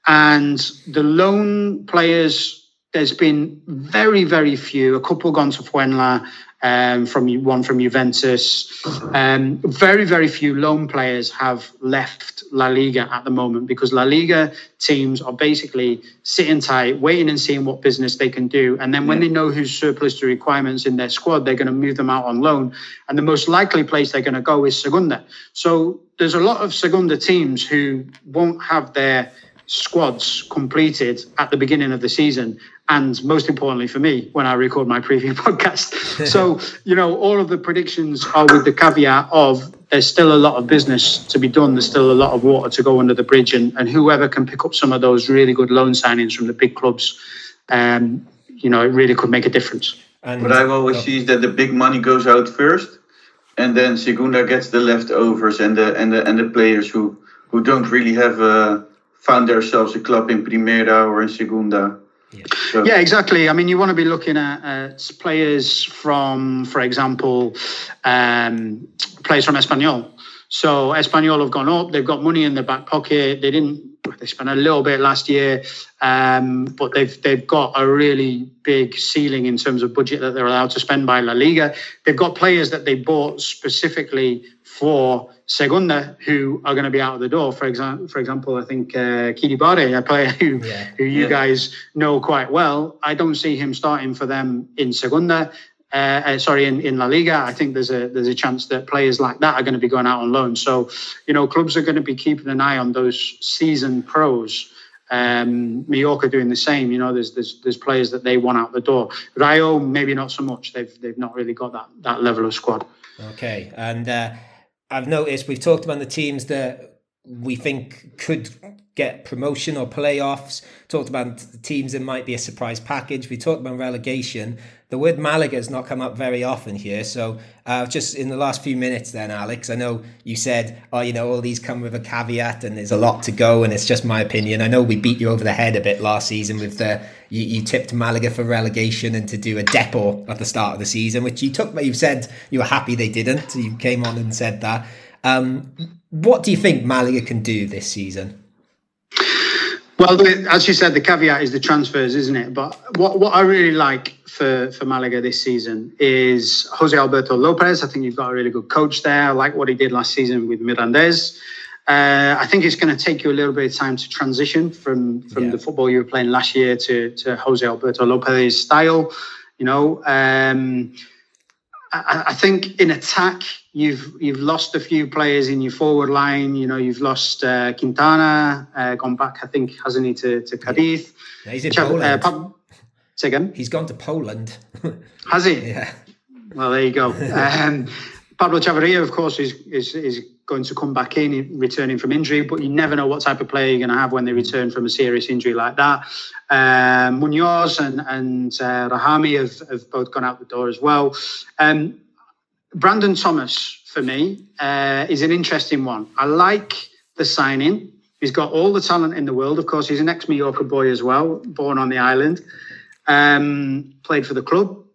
And the loan players, there's been very, very few, a couple gone to Fuenla, um, from one from Juventus. Um, very, very few loan players have left La Liga at the moment because La Liga teams are basically sitting tight, waiting and seeing what business they can do. And then when they know who's surplus to requirements in their squad, they're going to move them out on loan. And the most likely place they're going to go is Segunda. So there's a lot of Segunda teams who won't have their squads completed at the beginning of the season and most importantly for me when i record my preview podcast so you know all of the predictions are with the caveat of there's still a lot of business to be done there's still a lot of water to go under the bridge and, and whoever can pick up some of those really good loan signings from the big clubs um, you know it really could make a difference and what i've always oh. see is that the big money goes out first and then segunda gets the leftovers and the and the and the players who who don't really have a found themselves a club in Primera or in Segunda. Yeah. Yeah, exactly. I mean, you want to be looking at players from, for example, um, players from Espanyol. So Espanyol have gone up. They've got money in their back pocket. They didn't. They spent a little bit last year, um, but they've they've got a really big ceiling in terms of budget that they're allowed to spend by La Liga. They've got players that they bought specifically for Segunda who are going to be out of the door. For example, for example, I think uh, Keidi Bare, a player who yeah. who you yeah. guys know quite well. I don't see him starting for them in Segunda. Uh, uh, sorry, in, in La Liga, I think there's a there's a chance that players like that are going to be going out on loan. So, you know, clubs are going to be keeping an eye on those seasoned pros. Um, Mallorca doing the same. You know, there's there's there's players that they want out the door. Rayo maybe not so much. They've they've not really got that that level of squad. Okay, and. Uh I've noticed we've talked about the teams that we think could get promotion or playoffs. Talked about the teams that might be a surprise package. We talked about relegation. The word Malaga has not come up very often here. So, uh, just in the last few minutes, then, Alex, I know you said, oh, you know, all these come with a caveat and there's a lot to go, and it's just my opinion. I know we beat you over the head a bit last season with the you, you tipped Malaga for relegation and to do a depot at the start of the season, which you took, but you said you were happy they didn't. You came on and said that. Um, what do you think Malaga can do this season? Well, as you said, the caveat is the transfers, isn't it? But what, what I really like for, for Malaga this season is Jose Alberto Lopez. I think you've got a really good coach there. I like what he did last season with Mirandés. Uh, I think it's going to take you a little bit of time to transition from from yeah. the football you were playing last year to, to Jose Alberto Lopez's style. You know, um, I, I, think in attack you've you've lost a few players in your forward line. You know, you've lost uh, Quintana, uh, gone back, I think, hasn't he, to, to Cadiz. Yeah, he's in Ch- Poland. Uh, Pab- Say again? He's gone to Poland. Has he? Yeah. Well, there you go. um, Pablo Chavarria, of course, is, is is going to come back in, returning from injury, but you never know what type of player you're going to have when they return from a serious injury like that. Um, Munoz and, and uh, Rahmani have, have both gone out the door as well. Um, Brandon Thomas, for me, uh, is an interesting one. I like the signing. He's got all the talent in the world. Of course, he's an ex Mallorca boy as well, born on the island. Um, played for the club,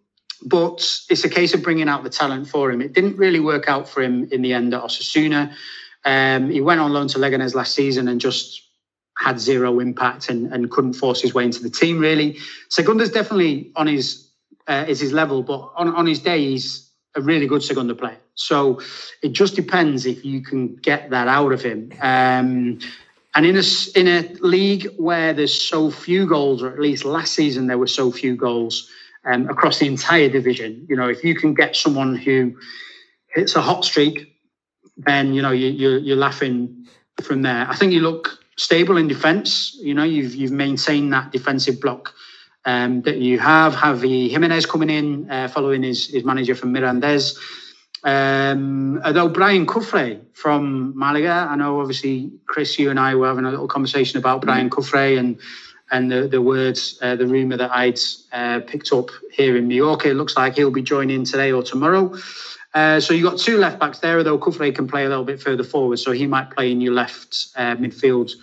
but it's a case of bringing out the talent for him. It didn't really work out for him in the end at Osasuna. Um, he went on loan to Leganes last season and just had zero impact and, and couldn't force his way into the team really. Segunda's definitely on his uh, is his level, but on, on his day he's a really good Segunda player. So it just depends if you can get that out of him. Um, and in a in a league where there's so few goals, or at least last season there were so few goals um, across the entire division, you know, if you can get someone who hits a hot streak, then you know you, you're, you're laughing from there. I think you look stable in defence. You know, you've you've maintained that defensive block um, that you have. Javi Jimenez coming in, uh, following his, his manager from Mirandés. Um, although Braian Cufré from Malaga, I know obviously Chris, you and I were having a little conversation about Braian Cufré and and the, the words, uh, the rumor that I'd uh, picked up here in Mallorca. It looks like he'll be joining today or tomorrow. Uh, so you've got two left backs there, although Cufré can play a little bit further forward, so he might play in your left uh, midfield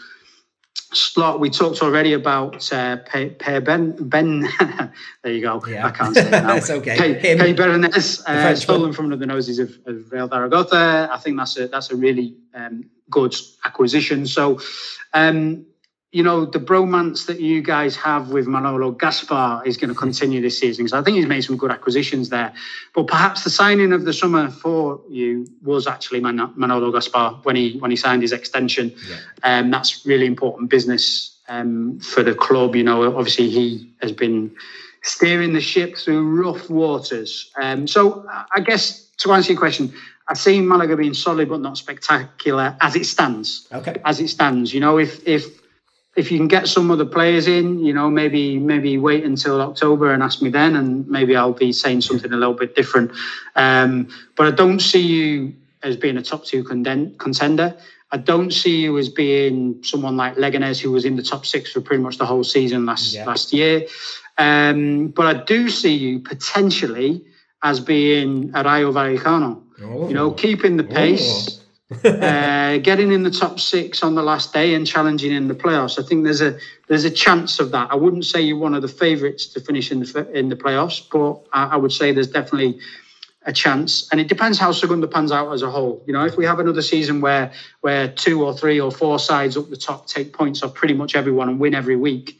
slot. We talked already about uh, Per Ben. Ben there you go. Yeah. I can't say it now. it's okay. Pe, Peybernes, uh, stolen from under the noses of, of Real Zaragoza. I think that's a that's a really um, good acquisition. So. Um, you know, the bromance that you guys have with Manolo Gaspar is going to continue this season. So I think he's made some good acquisitions there. But perhaps the signing of the summer for you was actually Man- Manolo Gaspar when he when he signed his extension. Yeah. Um, that's really important business um, for the club. You know, obviously he has been steering the ship through rough waters. Um, so I guess to answer your question, I've seen Malaga being solid but not spectacular as it stands. Okay. As it stands, you know, if if if you can get some other players in, you know, maybe maybe wait until October and ask me then, and maybe I'll be saying something a little bit different. Um, but I don't see you as being a top two contender. I don't see you as being someone like Leganes, who was in the top six for pretty much the whole season last yeah. last year. Um, but I do see you potentially as being a Rayo Vallecano. Oh. You know, keeping the pace. Oh uh, getting in the top six on the last day and challenging in the playoffs. I think there's a there's a chance of that. I wouldn't say you're one of the favourites to finish in the in the playoffs, but I, I, would say there's definitely a chance. And it depends how Segunda pans out as a whole. You know, if we have another season where where two or three or four sides up the top take points off pretty much everyone and win every week,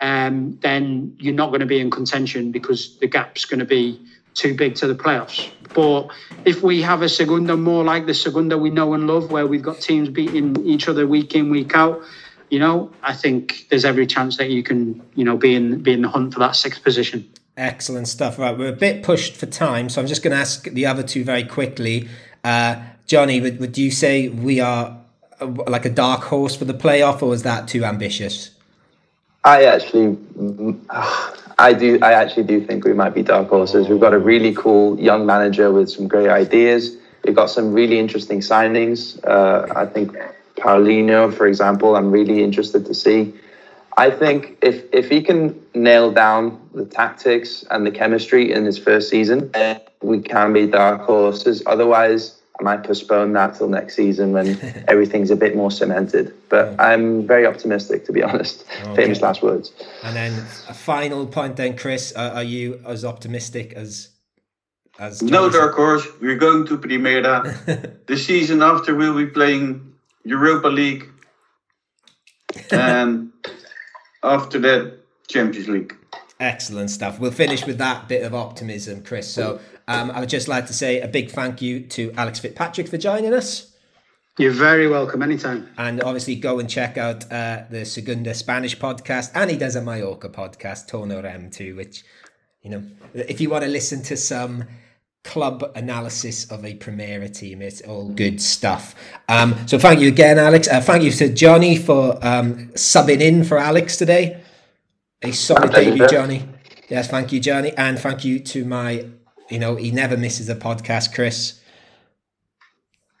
um, then you're not going to be in contention because the gap's going to be too big to the playoffs. But if we have a Segunda more like the Segunda we know and love, where we've got teams beating each other week in, week out, you know, I think there's every chance that you can, you know, be in be in the hunt for that sixth position. Excellent stuff. Right, we're a bit pushed for time, so I'm just going to ask the other two very quickly. Uh, Johnny, would, would you say we are uh, like a dark horse for the playoff, or is that too ambitious? I actually, I do. I actually do think we might be dark horses. We've got a really cool young manager with some great ideas. We've got some really interesting signings. Uh, I think Paulinho, for example, I'm really interested to see. I think if if he can nail down the tactics and the chemistry in his first season, we can be dark horses. Otherwise, I might postpone that till next season when everything's a bit more cemented. But I'm very optimistic, to be honest. Okay. Famous last words. And then a final point, then, Chris. Uh, are you as optimistic as as? No, dark horse. We're going to Primera. the season after, we'll be playing Europa League, and after that, Champions League. Excellent stuff. We'll finish with that bit of optimism, Chris. So um, I would just like to say a big thank you to Alex Fitzpatrick for joining us. You're very welcome anytime. And obviously, go and check out uh, the Segunda Spanish podcast, and he does a Mallorca podcast, Torno Rem too. Which, you know, if you want to listen to some club analysis of a Premier team, it's all good stuff. Um, so, thank you again, Alex. Uh, thank you to Johnny for um, subbing in for Alex today. A solid debut, Johnny. Yes, thank you, Johnny, and thank you to my. You know, he never misses a podcast, Chris.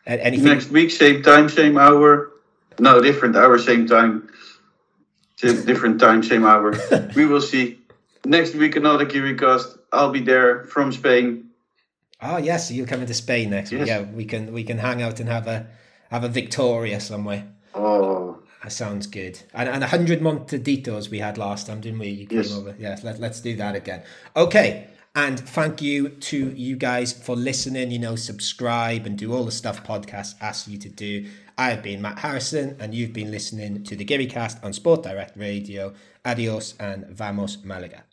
Anything? Next week, same time, same hour. No, different hour, same time. Different time, same hour. we will see. Next week, another KiriCast. I'll be there from Spain. Oh yes, you're coming to Spain next yes. week. Yeah, we can we can hang out and have a have a Victoria somewhere. Oh, that sounds good. And and a hundred Montaditos we had last time, didn't we? You came yes. over. Yes, let, let's do that again. Okay. And thank you to you guys for listening. You know, subscribe and do all the stuff podcast asks you to do. I have been Matt Harrison, and you've been listening to the Gary Cast on Sport Direct Radio. Adios and vamos Malaga.